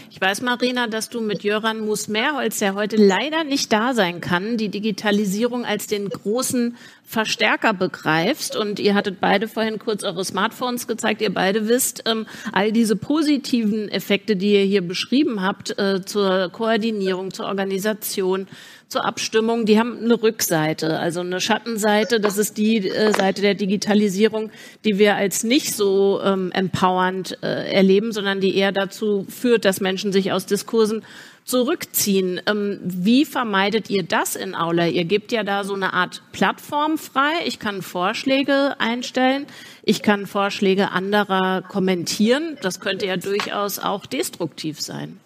S4: Ich weiß, Marina, dass du mit Jöran Musmerholz, der heute leider nicht da sein kann, die Digitalisierung als den großen Verstärker begreifst. Und ihr hattet beide vorhin kurz eure Smartphones gezeigt. Ihr beide wisst, ähm, all diese positiven Effekte, die ihr hier beschrieben habt, äh, zur Koordinierung, zur Organisation, zur Abstimmung, die haben eine Rückseite, also eine Schattenseite. Das ist die äh, Seite der Digitalisierung, die wir als nicht so ähm, empowernd äh, erleben, sondern die eher dazu führt, dass Menschen sich aus Diskursen zurückziehen. Ähm, wie vermeidet ihr das in Aula? Ihr gebt ja da so eine Art Plattform frei. Ich kann Vorschläge einstellen. Ich kann Vorschläge anderer kommentieren. Das könnte ja durchaus auch destruktiv sein.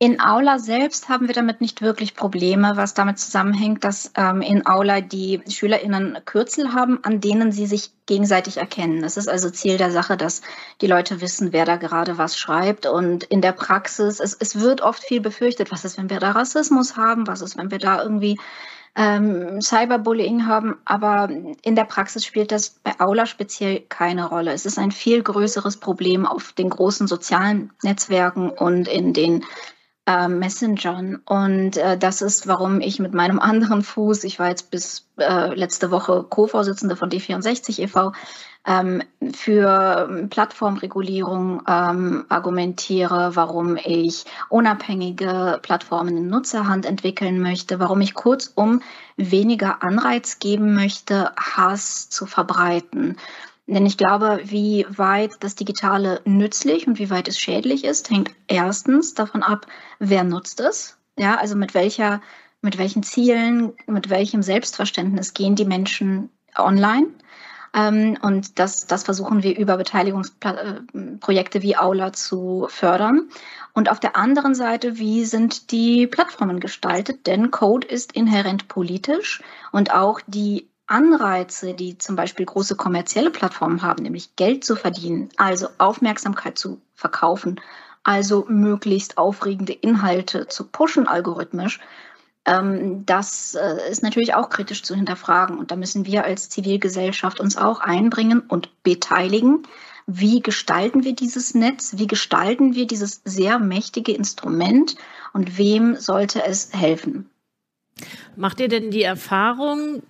S1: In Aula selbst haben wir damit nicht wirklich Probleme, was damit zusammenhängt, dass ähm, in Aula die SchülerInnen Kürzel haben, an denen sie sich gegenseitig erkennen. Es ist also Ziel der Sache, dass die Leute wissen, wer da gerade was schreibt. Und in der Praxis, es, es wird oft viel befürchtet, was ist, wenn wir da Rassismus haben, was ist, wenn wir da irgendwie ähm, Cyberbullying haben, aber in der Praxis spielt das bei Aula speziell keine Rolle. Es ist ein viel größeres Problem auf den großen sozialen Netzwerken und in den äh, Messengern. Und äh, das ist, warum ich mit meinem anderen Fuß, ich war jetzt bis äh, letzte Woche Co-Vorsitzende von D64 e.V., ähm, für Plattformregulierung ähm, argumentiere, warum ich unabhängige Plattformen in Nutzerhand entwickeln möchte, warum ich kurzum weniger Anreiz geben möchte, Hass zu verbreiten. Denn ich glaube, wie weit das Digitale nützlich und wie weit es schädlich ist, hängt erstens davon ab, wer nutzt es. Ja, also mit welcher, mit welchen Zielen, mit welchem Selbstverständnis gehen die Menschen online. Ähm, und das, das versuchen wir über Beteiligungsprojekte wie Aula zu fördern. Und auf der anderen Seite, wie sind die Plattformen gestaltet? Denn Code ist inhärent politisch und auch die Anreize, die zum Beispiel große kommerzielle Plattformen haben, nämlich Geld zu verdienen, also Aufmerksamkeit zu verkaufen, also möglichst aufregende Inhalte zu pushen algorithmisch, ähm, das äh, ist natürlich auch kritisch zu hinterfragen. Und da müssen wir als Zivilgesellschaft uns auch einbringen und beteiligen, wie gestalten wir dieses Netz, wie gestalten wir dieses sehr mächtige Instrument und wem sollte es helfen.
S4: Macht ihr denn die Erfahrung,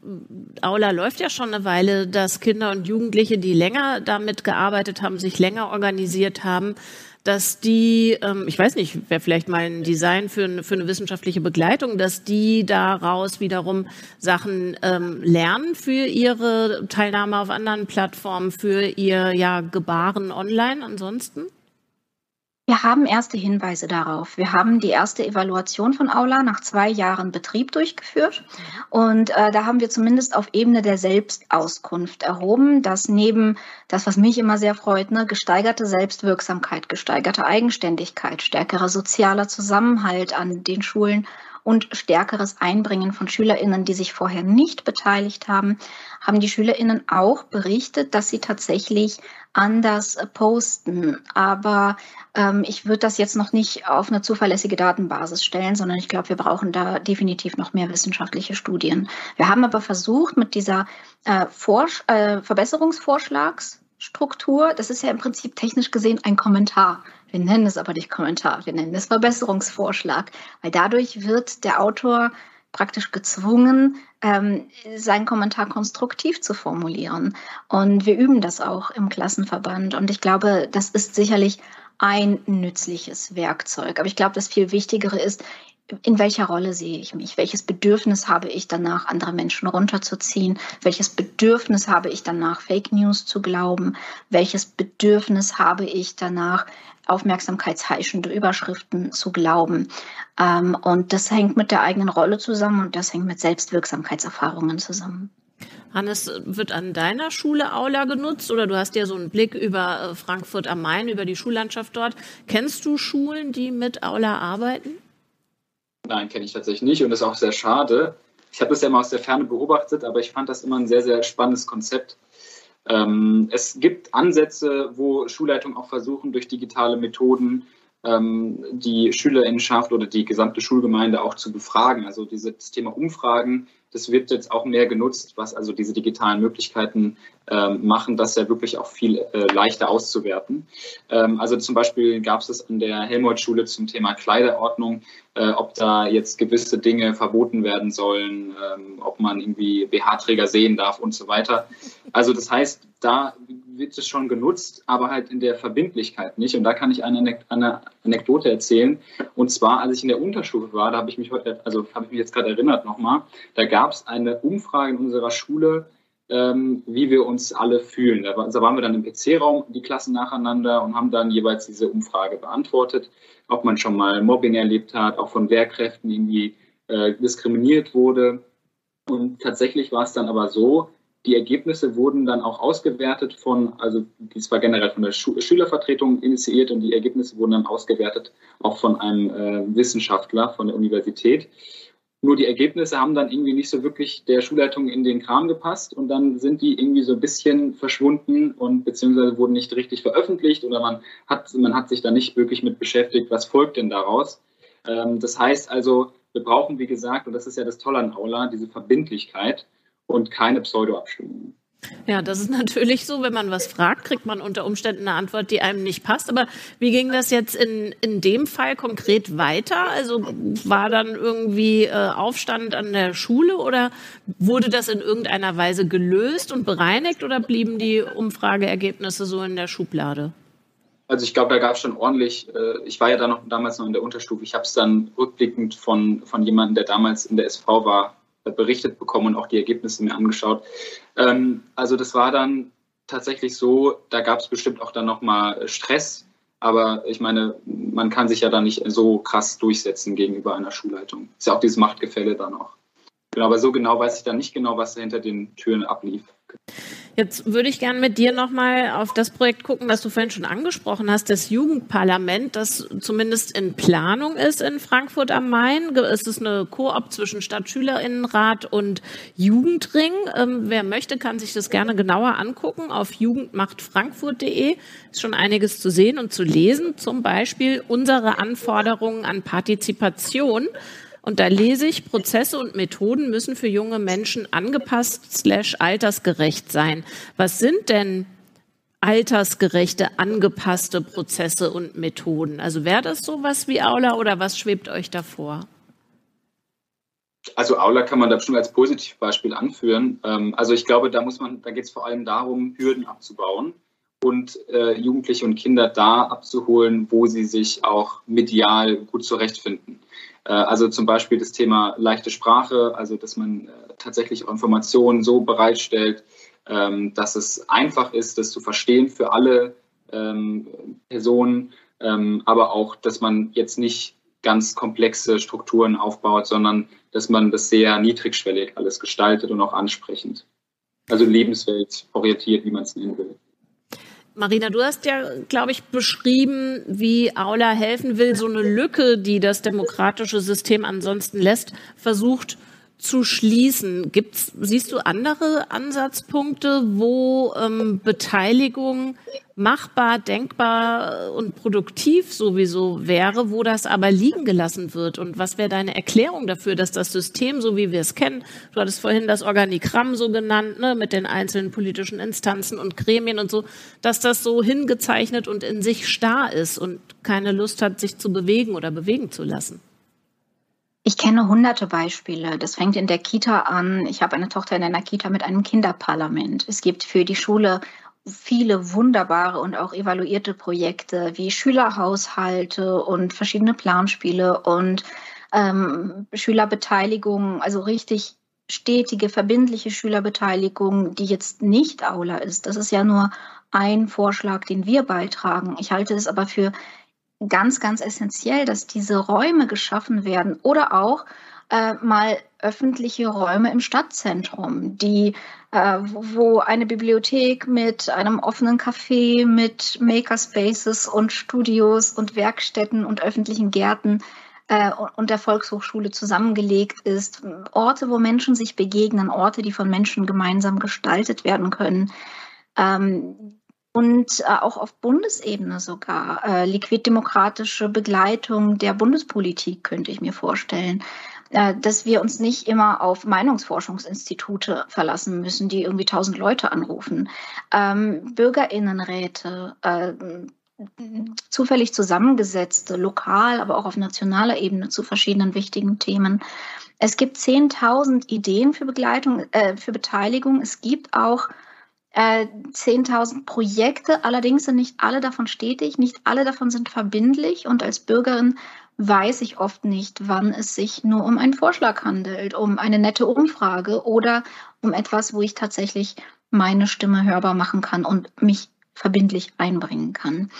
S4: Aula läuft ja schon eine Weile, dass Kinder und Jugendliche, die länger damit gearbeitet haben, sich länger organisiert haben, dass die, ähm, ich weiß nicht, wäre vielleicht mal ein Design für, eine, für eine wissenschaftliche Begleitung, dass die daraus wiederum Sachen ähm, lernen für ihre Teilnahme auf anderen Plattformen, für ihr ja, Gebaren online ansonsten?
S1: Wir haben erste Hinweise darauf. Wir haben die erste Evaluation von Aula nach zwei Jahren Betrieb durchgeführt. Und äh, da haben wir zumindest auf Ebene der Selbstauskunft erhoben, dass neben das, was mich immer sehr freut, ne, gesteigerte Selbstwirksamkeit, gesteigerte Eigenständigkeit, stärkerer sozialer Zusammenhalt an den Schulen und stärkeres Einbringen von Schülerinnen, die sich vorher nicht beteiligt haben, haben die Schülerinnen auch berichtet, dass sie tatsächlich anders posten. Aber ähm, ich würde das jetzt noch nicht auf eine zuverlässige Datenbasis stellen, sondern ich glaube, wir brauchen da definitiv noch mehr wissenschaftliche Studien. Wir haben aber versucht, mit dieser äh, äh, Verbesserungsvorschlagsstruktur, das ist ja im Prinzip technisch gesehen ein Kommentar. Wir nennen es aber nicht Kommentar, wir nennen es Verbesserungsvorschlag, weil dadurch wird der Autor praktisch gezwungen, ähm, seinen Kommentar konstruktiv zu formulieren. Und wir üben das auch im Klassenverband. Und ich glaube, das ist sicherlich ein nützliches Werkzeug. Aber ich glaube, das viel Wichtigere ist, in welcher Rolle sehe ich mich? Welches Bedürfnis habe ich danach, andere Menschen runterzuziehen? Welches Bedürfnis habe ich danach, Fake News zu glauben? Welches Bedürfnis habe ich danach, aufmerksamkeitsheischende Überschriften zu glauben? Ähm, und das hängt mit der eigenen Rolle zusammen und das hängt mit Selbstwirksamkeitserfahrungen zusammen.
S4: Hannes, wird an deiner Schule Aula genutzt oder du hast ja so einen Blick über äh, Frankfurt am Main, über die Schullandschaft dort. Kennst du Schulen, die mit Aula arbeiten?
S2: Nein, kenne ich tatsächlich nicht und das ist auch sehr schade. Ich habe das ja mal aus der Ferne beobachtet, aber ich fand das immer ein sehr, sehr spannendes Konzept. Ähm, es gibt Ansätze, wo Schulleitungen auch versuchen, durch digitale Methoden ähm, die Schülerinnenschaft oder die gesamte Schulgemeinde auch zu befragen. Also dieses Thema Umfragen das wird jetzt auch mehr genutzt, was also diese digitalen Möglichkeiten ähm, machen, das ja wirklich auch viel äh, leichter auszuwerten. Ähm, also zum Beispiel gab es an der Helmholtz-Schule zum Thema Kleiderordnung, äh, ob da jetzt gewisse Dinge verboten werden sollen, ähm, ob man irgendwie BH-Träger sehen darf und so weiter. Also das heißt, da wird es schon genutzt, aber halt in der Verbindlichkeit nicht. Und da kann ich eine, eine Anekdote erzählen. Und zwar, als ich in der Unterstufe war, da habe ich mich heute, also habe ich mich jetzt gerade erinnert nochmal, da gab es eine Umfrage in unserer Schule, ähm, wie wir uns alle fühlen. Da, war, da waren wir dann im PC-Raum, die Klassen nacheinander und haben dann jeweils diese Umfrage beantwortet, ob man schon mal Mobbing erlebt hat, auch von Lehrkräften irgendwie äh, diskriminiert wurde. Und tatsächlich war es dann aber so, die Ergebnisse wurden dann auch ausgewertet von, also dies war generell von der Schu Schülervertretung initiiert und die Ergebnisse wurden dann ausgewertet auch von einem äh, Wissenschaftler von der Universität. Nur die Ergebnisse haben dann irgendwie nicht so wirklich der Schulleitung in den Kram gepasst und dann sind die irgendwie so ein bisschen verschwunden und beziehungsweise wurden nicht richtig veröffentlicht oder man hat, man hat sich da nicht wirklich mit beschäftigt, was folgt denn daraus. Ähm, das heißt also, wir brauchen, wie gesagt, und das ist ja das Tolle an Aula, diese Verbindlichkeit und keine Pseudo-Abstimmungen.
S4: Ja, das ist natürlich so. Wenn man was fragt, kriegt man unter Umständen eine Antwort, die einem nicht passt. Aber wie ging das jetzt in, in dem Fall konkret weiter? Also war dann irgendwie äh, Aufstand an der Schule oder wurde das in irgendeiner Weise gelöst und bereinigt oder blieben die Umfrageergebnisse so in der Schublade?
S2: Also ich glaube, da gab es schon ordentlich, äh, ich war ja da noch damals noch in der Unterstufe, ich habe es dann rückblickend von, von jemandem, der damals in der SV war, berichtet bekommen und auch die Ergebnisse mir angeschaut. Ähm, also das war dann tatsächlich so, da gab es bestimmt auch dann nochmal Stress, aber ich meine, man kann sich ja da nicht so krass durchsetzen gegenüber einer Schulleitung. Ist ja auch dieses Machtgefälle dann auch. Genau, aber so genau weiß ich dann nicht genau, was hinter den Türen ablief.
S4: Jetzt würde ich gerne mit dir nochmal auf das Projekt gucken, das du vorhin schon angesprochen hast, das Jugendparlament, das zumindest in Planung ist in Frankfurt am Main. Es ist eine Koop zwischen Stadtschülerinnenrat und Jugendring. Ähm, wer möchte, kann sich das gerne genauer angucken. Auf jugendmachtfrankfurt.de ist schon einiges zu sehen und zu lesen. Zum Beispiel unsere Anforderungen an Partizipation. Und da lese ich, Prozesse und Methoden müssen für junge Menschen angepasst slash altersgerecht sein. Was sind denn altersgerechte, angepasste Prozesse und Methoden. Also wäre das sowas wie Aula oder was schwebt euch davor?
S2: Also Aula kann man da schon als Positivbeispiel anführen. Ähm, also ich glaube, da muss man, da geht es vor allem darum, Hürden abzubauen und äh, Jugendliche und Kinder da abzuholen, wo sie sich auch medial gut zurechtfinden. Äh, also zum Beispiel das Thema leichte Sprache, also dass man äh, tatsächlich auch Informationen so bereitstellt, ähm, dass es einfach ist, das zu verstehen für alle ähm, Personen, ähm, aber auch, dass man jetzt nicht ganz komplexe Strukturen aufbaut, sondern dass man das sehr niedrigschwellig alles gestaltet und auch ansprechend. Also lebensweltorientiert, wie man es nennen will.
S4: Marina, du hast ja, glaube ich, beschrieben, wie Aula helfen will, so eine Lücke, die das demokratische System ansonsten lässt, versucht zu schließen. Gibt's, siehst du andere Ansatzpunkte, wo ähm, Beteiligung machbar, denkbar und produktiv sowieso wäre, wo das aber liegen gelassen wird? Und was wäre deine Erklärung dafür, dass das System, so wie wir es kennen, du hattest vorhin das Organigramm so genannt, ne, mit den einzelnen politischen Instanzen und Gremien und so, dass das so hingezeichnet und in sich starr ist und keine Lust hat, sich zu bewegen oder bewegen zu lassen?
S1: Ich kenne hunderte Beispiele. Das fängt in der Kita an. Ich habe eine Tochter in einer Kita mit einem Kinderparlament. Es gibt für die Schule viele wunderbare und auch evaluierte Projekte wie Schülerhaushalte und verschiedene Planspiele und ähm, Schülerbeteiligung, also richtig stetige, verbindliche Schülerbeteiligung, die jetzt nicht Aula ist. Das ist ja nur ein Vorschlag, den wir beitragen. Ich halte es aber für ganz, ganz essentiell, dass diese Räume geschaffen werden oder auch äh, mal öffentliche Räume im Stadtzentrum, die, äh, wo eine Bibliothek mit einem offenen Café, mit Makerspaces und Studios und Werkstätten und öffentlichen Gärten äh, und der Volkshochschule zusammengelegt ist. Orte, wo Menschen sich begegnen, Orte, die von Menschen gemeinsam gestaltet werden können. Ähm, und äh, auch auf Bundesebene sogar äh, liquiddemokratische Begleitung der Bundespolitik könnte ich mir vorstellen, äh, dass wir uns nicht immer auf Meinungsforschungsinstitute verlassen müssen, die irgendwie tausend Leute anrufen. Ähm, Bürgerinnenräte, äh, zufällig zusammengesetzte, lokal, aber auch auf nationaler Ebene zu verschiedenen wichtigen Themen. Es gibt 10.000 Ideen für Begleitung, äh, für Beteiligung. Es gibt auch äh, 10.000 Projekte, allerdings sind nicht alle davon stetig, nicht alle davon sind verbindlich und als Bürgerin weiß ich oft nicht, wann es sich nur um einen Vorschlag handelt, um eine nette Umfrage oder um etwas, wo ich tatsächlich meine Stimme hörbar machen kann und mich verbindlich einbringen kann.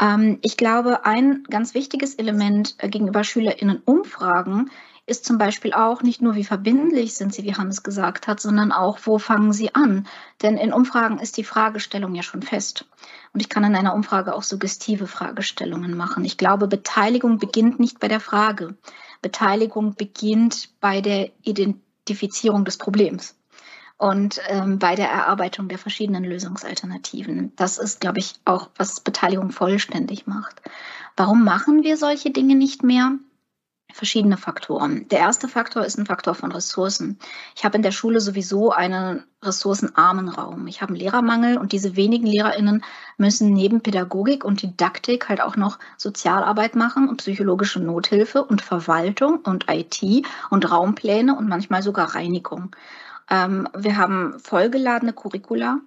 S1: Ähm, ich glaube, ein ganz wichtiges Element äh, gegenüber SchülerInnen-Umfragen ist zum Beispiel auch nicht nur, wie verbindlich sind sie, wie Hannes gesagt hat, sondern auch, wo fangen sie an? Denn in Umfragen ist die Fragestellung ja schon fest. Und ich kann in einer Umfrage auch suggestive Fragestellungen machen. Ich glaube, Beteiligung beginnt nicht bei der Frage. Beteiligung beginnt bei der Identifizierung des Problems und ähm, bei der Erarbeitung der verschiedenen Lösungsalternativen. Das ist, glaube ich, auch, was Beteiligung vollständig macht. Warum machen wir solche Dinge nicht mehr? Verschiedene Faktoren. Der erste Faktor ist ein Faktor von Ressourcen. Ich habe in der Schule sowieso einen ressourcenarmen Raum. Ich habe einen Lehrermangel und diese wenigen Lehrerinnen müssen neben Pädagogik und Didaktik halt auch noch Sozialarbeit machen und psychologische Nothilfe und Verwaltung und IT und Raumpläne und manchmal sogar Reinigung. Ähm, wir haben vollgeladene Curricula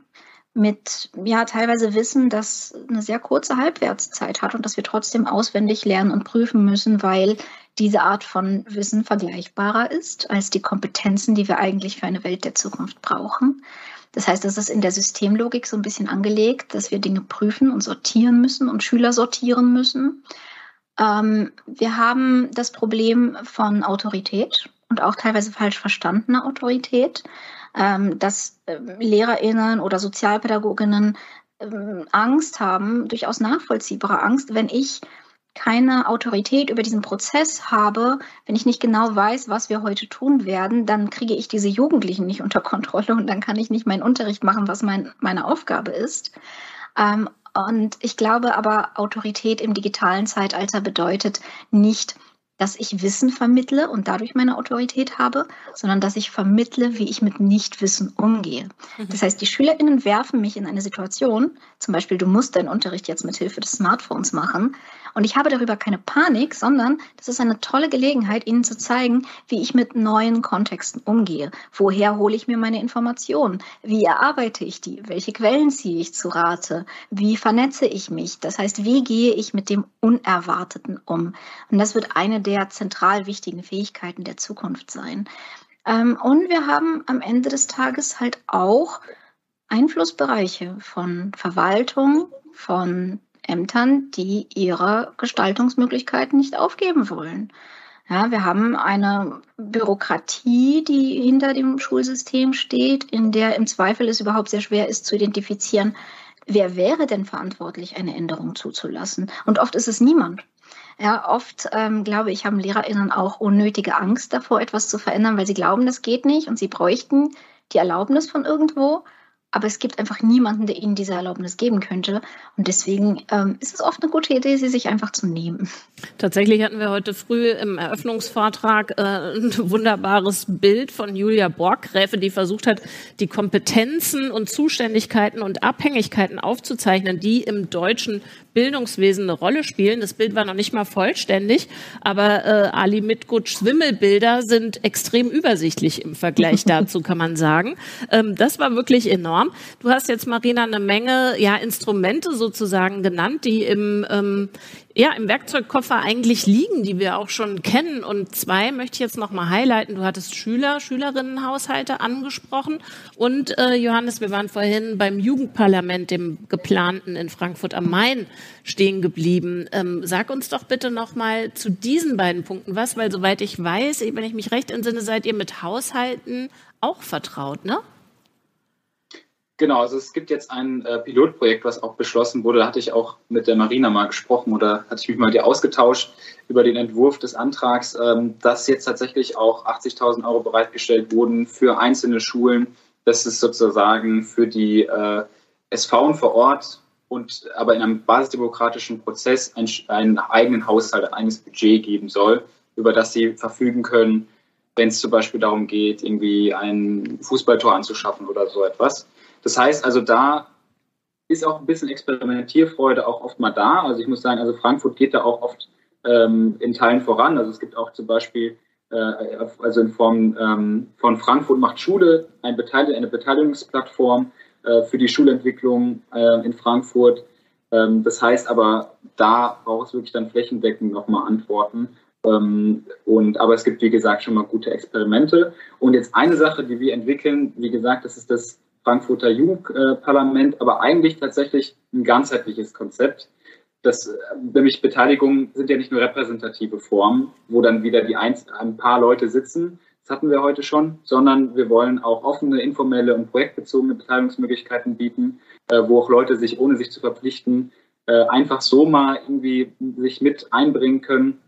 S1: mit ja teilweise Wissen, das eine sehr kurze Halbwertszeit hat und dass wir trotzdem auswendig lernen und prüfen müssen, weil diese Art von Wissen vergleichbarer ist als die Kompetenzen, die wir eigentlich für eine Welt der Zukunft brauchen. Das heißt, es ist in der Systemlogik so ein bisschen angelegt, dass wir Dinge prüfen und sortieren müssen und Schüler sortieren müssen. Ähm, wir haben das Problem von Autorität und auch teilweise falsch verstandener Autorität, ähm, dass äh, Lehrerinnen oder Sozialpädagoginnen ähm, Angst haben, durchaus nachvollziehbare Angst, wenn ich keine Autorität über diesen Prozess habe, wenn ich nicht genau weiß, was wir heute tun werden, dann kriege ich diese Jugendlichen nicht unter Kontrolle und dann kann ich nicht meinen Unterricht machen, was mein, meine Aufgabe ist. Ähm, und ich glaube aber, Autorität im digitalen Zeitalter bedeutet nicht dass ich Wissen vermittle und dadurch meine Autorität habe, sondern dass ich vermittle, wie ich mit Nichtwissen umgehe. Mhm. Das heißt, die SchülerInnen werfen mich in eine Situation, zum Beispiel, du musst deinen Unterricht jetzt mit Hilfe des Smartphones machen. Und ich habe darüber keine Panik, sondern das ist eine tolle Gelegenheit, ihnen zu zeigen, wie ich mit neuen Kontexten umgehe. Woher hole ich mir meine Informationen? Wie erarbeite ich die? Welche Quellen ziehe ich zu Rate? Wie vernetze ich mich? Das heißt, wie gehe ich mit dem Unerwarteten um? Und das wird eine der zentral wichtigen Fähigkeiten der Zukunft sein. Ähm, und wir haben am Ende des Tages halt auch Einflussbereiche von Verwaltung, von Ämtern, die ihre Gestaltungsmöglichkeiten nicht aufgeben wollen. Ja, wir haben eine Bürokratie, die hinter dem Schulsystem steht, in der im Zweifel es überhaupt sehr schwer ist zu identifizieren, wer wäre denn verantwortlich, eine Änderung zuzulassen. Und oft ist es niemand. Ja, oft, ähm, glaube ich, haben LehrerInnen auch unnötige Angst davor, etwas zu verändern, weil sie glauben, das geht nicht und sie bräuchten die Erlaubnis von irgendwo aber es gibt einfach niemanden, der ihnen diese Erlaubnis geben könnte. Und deswegen ähm, ist es oft eine gute Idee, sie sich einfach zu nehmen.
S4: Tatsächlich hatten wir heute früh im Eröffnungsvortrag äh, ein wunderbares Bild von Julia Borggräfe, die versucht hat, die Kompetenzen und Zuständigkeiten und Abhängigkeiten aufzuzeichnen, die im deutschen Bildungswesen eine Rolle spielen. Das Bild war noch nicht mal vollständig, aber äh, Ali Mitgutschs Wimmelbilder sind extrem übersichtlich im Vergleich dazu, kann man sagen. Ähm, das war wirklich enorm. Du hast jetzt, Marina, eine Menge ja, Instrumente sozusagen genannt, die im ähm, ja, im Werkzeugkoffer eigentlich liegen, die wir auch schon kennen. Und zwei möchte ich jetzt nochmal highlighten. Du hattest Schüler, Schülerinnenhaushalte angesprochen. Und äh, Johannes, wir waren vorhin beim Jugendparlament, dem geplanten in Frankfurt am Main, stehen geblieben. Ähm, sag uns doch bitte nochmal zu diesen beiden Punkten was, weil soweit ich weiß, wenn ich mich recht entsinne, seid ihr mit Haushalten auch vertraut, ne?
S2: Genau, also es gibt jetzt ein äh, Pilotprojekt, was auch beschlossen wurde. Da hatte ich auch mit der Marina mal gesprochen oder hatte ich mich mal dir ausgetauscht über den Entwurf des Antrags, ähm, dass jetzt tatsächlich auch 80.000 Euro bereitgestellt wurden für einzelne Schulen. Das ist sozusagen für die äh, SV vor Ort und aber in einem basisdemokratischen Prozess ein, einen eigenen Haushalt, ein eigenes Budget geben soll, über das sie verfügen können, wenn es zum Beispiel darum geht, irgendwie ein Fußballtor anzuschaffen oder so etwas. Das heißt also, da ist auch ein bisschen Experimentierfreude auch oft mal da. Also ich muss sagen, also Frankfurt geht da auch oft ähm, in Teilen voran. Also es gibt auch zum Beispiel, äh, also in Form ähm, von Frankfurt macht Schule ein Beteiligung, eine Beteiligungsplattform äh, für die Schulentwicklung äh, in Frankfurt. Ähm, das heißt aber, da braucht es wirklich dann flächendeckend nochmal Antworten. Ähm, und, aber es gibt, wie gesagt, schon mal gute Experimente. Und jetzt eine Sache, die wir entwickeln, wie gesagt, das ist das Frankfurter Jugendparlament, aber eigentlich tatsächlich ein ganzheitliches Konzept. Das, nämlich Beteiligungen sind ja nicht nur repräsentative Formen, wo dann wieder die ein, ein paar Leute sitzen, das hatten wir heute schon, sondern wir wollen auch offene, informelle und projektbezogene Beteiligungsmöglichkeiten bieten, äh, wo auch Leute sich, ohne sich zu verpflichten, äh, einfach so mal irgendwie sich mit einbringen können.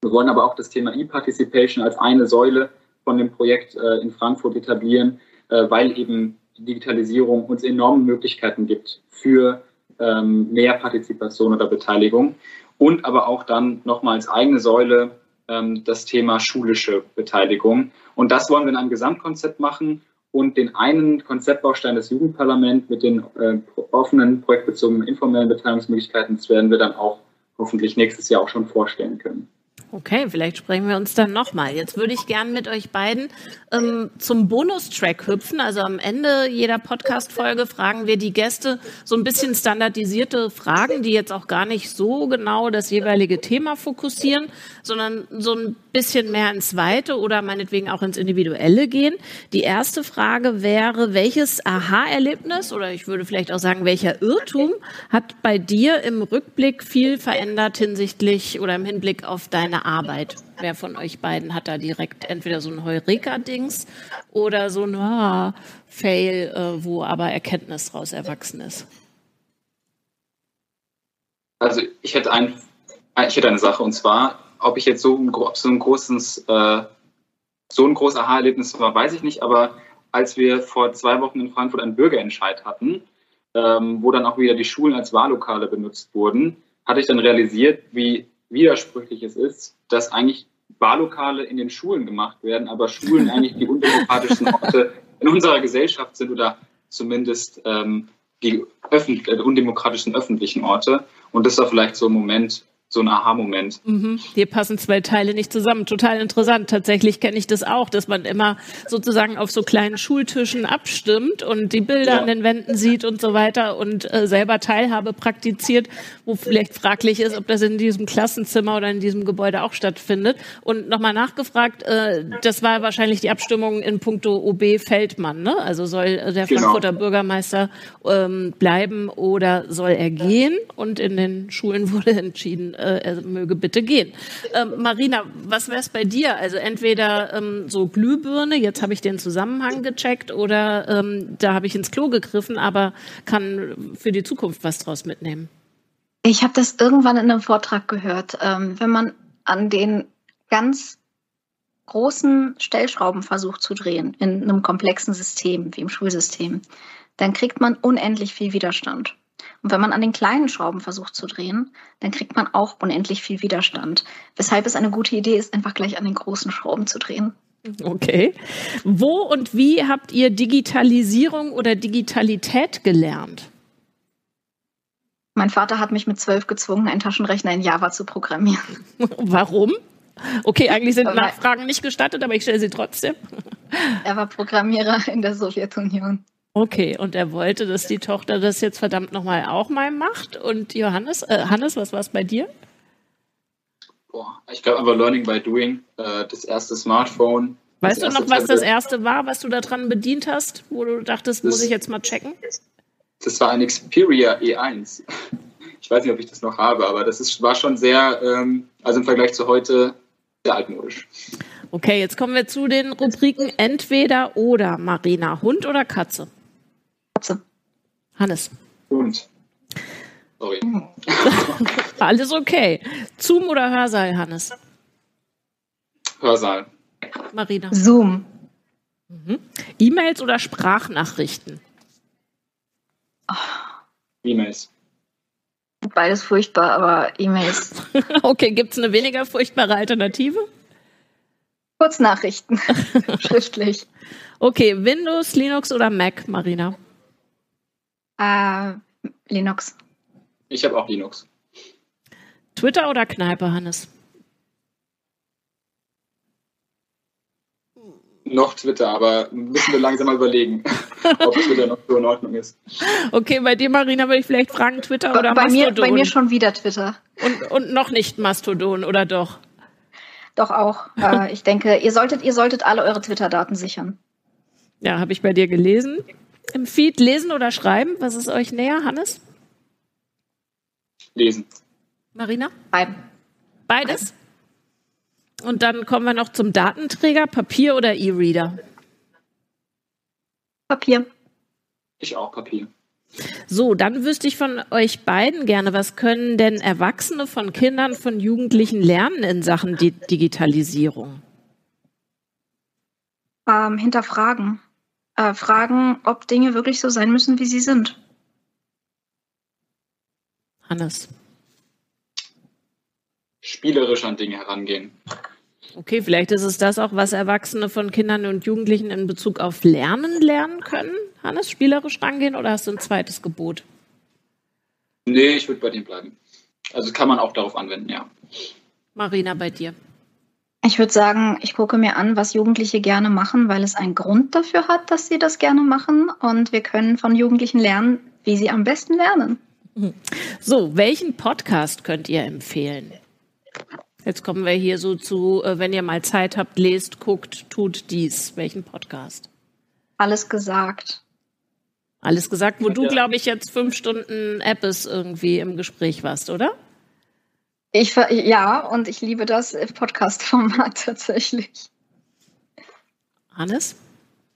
S2: Wir wollen aber auch das Thema E-Participation als eine Säule von dem Projekt äh, in Frankfurt etablieren, äh, weil eben die Digitalisierung uns enorme Möglichkeiten gibt für ähm, mehr Partizipation oder Beteiligung und aber auch dann nochmal als eigene Säule ähm, das Thema schulische Beteiligung. Und das wollen wir in einem Gesamtkonzept machen und den einen Konzeptbaustein des Jugendparlaments mit den äh, offenen, projektbezogenen, informellen Beteiligungsmöglichkeiten, das werden wir dann auch hoffentlich nächstes Jahr auch schon vorstellen können.
S4: Okay, vielleicht sprechen wir uns dann nochmal. Jetzt würde ich gern mit euch beiden ähm, zum Bonustrack hüpfen. Also am Ende jeder Podcast-Folge fragen wir die Gäste so ein bisschen standardisierte Fragen, die jetzt auch gar nicht so genau das jeweilige Thema fokussieren, sondern so ein bisschen mehr ins Weite oder meinetwegen auch ins Individuelle gehen. Die erste Frage wäre, welches Aha-Erlebnis oder ich würde vielleicht auch sagen, welcher Irrtum hat bei dir im Rückblick viel verändert hinsichtlich oder im Hinblick auf deine deine Arbeit? Wer von euch beiden hat da direkt entweder so ein Heureka-Dings oder so ein ah, Fail, äh, wo aber Erkenntnis daraus erwachsen ist?
S2: Also ich hätte, ein, ich hätte eine Sache und zwar, ob ich jetzt so ein, so ein großes, äh, so großes Aha-Erlebnis war, weiß ich nicht, aber als wir vor zwei Wochen in Frankfurt einen Bürgerentscheid hatten, ähm, wo dann auch wieder die Schulen als Wahllokale benutzt wurden, hatte ich dann realisiert, wie widersprüchlich es ist, dass eigentlich Wahllokale in den Schulen gemacht werden, aber Schulen eigentlich die undemokratischen Orte in unserer Gesellschaft sind oder zumindest ähm, die öffentlich, äh, undemokratischen öffentlichen Orte. Und das war vielleicht so ein Moment, so ein Aha-Moment.
S4: Mhm. Hier passen zwei Teile nicht zusammen. Total interessant. Tatsächlich kenne ich das auch, dass man immer sozusagen auf so kleinen Schultischen abstimmt und die Bilder ja. an den Wänden sieht und so weiter und äh, selber Teilhabe praktiziert, wo vielleicht fraglich ist, ob das in diesem Klassenzimmer oder in diesem Gebäude auch stattfindet. Und nochmal nachgefragt, äh, das war wahrscheinlich die Abstimmung in puncto OB Feldmann. Ne? Also soll der genau. Frankfurter genau. Bürgermeister ähm, bleiben oder soll er gehen? Und in den Schulen wurde entschieden, äh, er möge bitte gehen. Ähm, Marina, was wäre es bei dir? Also entweder ähm, so Glühbirne, jetzt habe ich den Zusammenhang gecheckt, oder ähm, da habe ich ins Klo gegriffen, aber kann für die Zukunft was draus mitnehmen.
S1: Ich habe das irgendwann in einem Vortrag gehört. Ähm, wenn man an den ganz großen Stellschrauben versucht zu drehen in einem komplexen System wie im Schulsystem, dann kriegt man unendlich viel Widerstand. Und wenn man an den kleinen Schrauben versucht zu drehen, dann kriegt man auch unendlich viel Widerstand. Weshalb es eine gute Idee ist, einfach gleich an den großen Schrauben zu drehen.
S4: Okay. Wo und wie habt ihr Digitalisierung oder Digitalität gelernt?
S1: Mein Vater hat mich mit zwölf gezwungen, einen Taschenrechner in Java zu programmieren.
S4: Warum? Okay, eigentlich sind Nachfragen nicht gestattet, aber ich stelle sie trotzdem.
S1: Er war Programmierer in der Sowjetunion.
S4: Okay, und er wollte, dass die Tochter das jetzt verdammt nochmal auch mal macht. Und Johannes, äh, Hannes, was war es bei dir?
S2: Boah, ich glaube aber Learning by Doing, äh, das erste Smartphone.
S4: Weißt du noch, was Tablet. das erste war, was du da dran bedient hast, wo du dachtest, das, muss ich jetzt mal checken?
S2: Das war ein Xperia E1. Ich weiß nicht, ob ich das noch habe, aber das ist, war schon sehr, ähm, also im Vergleich zu heute, sehr altmodisch.
S4: Okay, jetzt kommen wir zu den Rubriken entweder oder, Marina. Hund oder Katze?
S1: Katze.
S4: Hannes.
S2: Hund. Sorry.
S4: Alles okay. Zoom oder Hörsaal, Hannes?
S2: Hörsaal.
S4: Marina.
S1: Zoom.
S4: Mhm. E-Mails oder Sprachnachrichten?
S2: Oh. E-Mails.
S1: Beides furchtbar, aber E-Mails.
S4: okay, gibt es eine weniger furchtbare Alternative?
S1: Kurznachrichten. Schriftlich.
S4: Okay, Windows, Linux oder Mac, Marina?
S1: Äh, Linux.
S2: Ich habe auch Linux.
S4: Twitter oder Kneipe, Hannes?
S2: Noch Twitter, aber müssen wir langsam mal überlegen, ob Twitter noch so in Ordnung ist.
S4: Okay, bei dir, Marina, würde ich vielleicht fragen, Twitter oder
S1: bei
S4: Mastodon?
S1: Mir, bei mir schon wieder Twitter.
S4: Und, und noch nicht Mastodon, oder doch?
S1: Doch auch. Äh, ich denke, ihr solltet, ihr solltet alle eure Twitter-Daten sichern.
S4: Ja, habe ich bei dir gelesen. Im Feed lesen oder schreiben? Was ist euch näher, Hannes?
S2: Lesen.
S4: Marina?
S1: Schreiben.
S4: Beides? Und dann kommen wir noch zum Datenträger, Papier oder E-Reader?
S1: Papier.
S2: Ich auch Papier.
S4: So, dann wüsste ich von euch beiden gerne, was können denn Erwachsene von Kindern, von Jugendlichen lernen in Sachen Di Digitalisierung?
S1: Ähm, hinterfragen äh, fragen, ob Dinge wirklich so sein müssen, wie sie sind.
S4: Hannes.
S2: Spielerisch an Dinge herangehen.
S4: Okay, vielleicht ist es das auch, was Erwachsene von Kindern und Jugendlichen in Bezug auf Lernen lernen können. Hannes, spielerisch rangehen oder hast du ein zweites Gebot?
S2: Nee, ich würde bei dem bleiben. Also kann man auch darauf anwenden, ja.
S4: Marina, bei dir.
S1: Ich würde sagen, ich gucke mir an, was Jugendliche gerne machen, weil es einen Grund dafür hat, dass sie das gerne machen. Und wir können von Jugendlichen lernen, wie sie am besten lernen.
S4: So, welchen Podcast könnt ihr empfehlen? Jetzt kommen wir hier so zu, äh, wenn ihr mal Zeit habt, lest, guckt, tut dies. Welchen Podcast?
S1: Alles gesagt.
S4: Alles gesagt, wo du, glaube ich, jetzt fünf Stunden Appes irgendwie im Gespräch warst, oder?
S1: Ich, ja, und ich liebe das Podcast-Format tatsächlich.
S4: Hannes?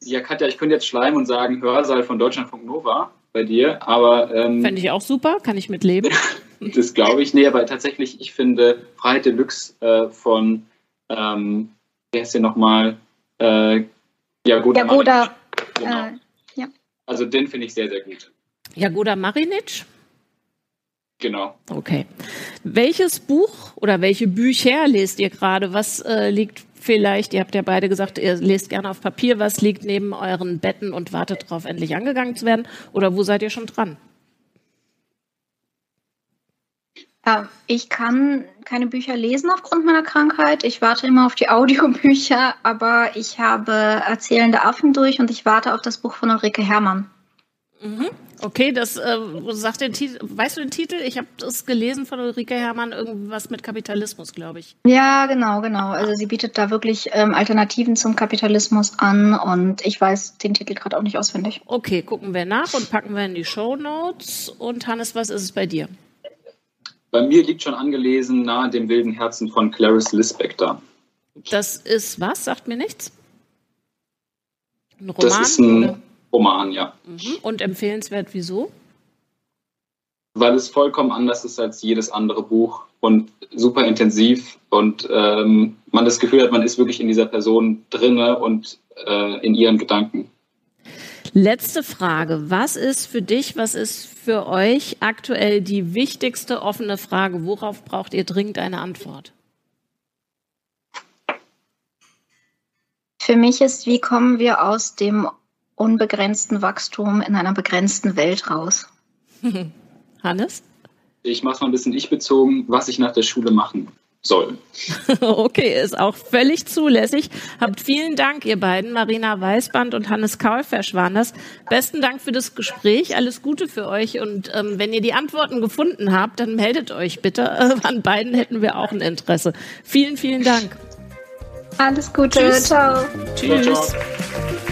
S2: Ja, Katja, ich könnte jetzt schleimen und sagen, Hörsaal von Deutschlandfunk Nova bei dir, aber.
S4: Ähm, Fände ich auch super, kann ich mitleben.
S2: das glaube ich. Nee, aber tatsächlich, ich finde Freiheit Deluxe äh, von, ähm, wer ist hier nochmal? Äh, Jagoda.
S1: Jagoda.
S2: Genau. Äh, ja. Also den finde ich sehr, sehr gut.
S4: Jagoda Marinic?
S2: Genau.
S4: Okay. Welches Buch oder welche Bücher lest ihr gerade? Was äh, liegt vielleicht, ihr habt ja beide gesagt, ihr lest gerne auf Papier, was liegt neben euren Betten und wartet darauf, endlich angegangen zu werden? Oder wo seid ihr schon dran?
S1: Äh, ich kann keine Bücher lesen aufgrund meiner Krankheit. Ich warte immer auf die Audiobücher, aber ich habe Erzählende Affen durch und ich warte auf das Buch von Ulrike Herrmann.
S4: Mhm. Okay, das äh, sagt den Titel. Weißt du den Titel? Ich habe das gelesen von Ulrike Herrmann, irgendwas mit Kapitalismus, glaube ich.
S1: Ja, genau, genau. Also sie bietet da wirklich ähm, Alternativen zum Kapitalismus an und ich weiß den Titel gerade auch nicht auswendig.
S4: Okay, gucken wir nach und packen wir in die Show Notes. Und Hannes, was ist es bei dir?
S2: Bei mir liegt schon angelesen nahe dem wilden Herzen von Clarice Lispector.
S4: Das ist was? Sagt mir nichts?
S2: Ein Roman? Das ist ein oder? Roman, ja.
S4: Mhm. Und empfehlenswert wieso?
S2: Weil es vollkommen anders ist als jedes andere Buch und super intensiv und ähm, man das Gefühl hat, man ist wirklich in dieser Person drinne und äh, in ihren Gedanken.
S4: Letzte Frage. Was ist für dich, was ist für euch aktuell die wichtigste offene Frage? Worauf braucht ihr dringend eine Antwort?
S1: Für mich ist, wie kommen wir aus dem unbegrenzten Wachstum in einer begrenzten Welt raus.
S4: Hannes?
S2: Ich mache es mal ein bisschen ich-bezogen, was ich nach der Schule machen soll.
S4: okay, ist auch völlig zulässig. Habt vielen Dank, ihr beiden, Marina Weißband und Hannes Kaulfersch waren das. Besten Dank für das Gespräch, alles Gute für euch und ähm, wenn ihr die Antworten gefunden habt, dann meldet euch bitte. Äh, an beiden hätten wir auch ein Interesse. Vielen, vielen Dank.
S1: Alles Gute,
S4: Tschüss.
S1: ciao.
S4: Tschüss. Ciao, ciao.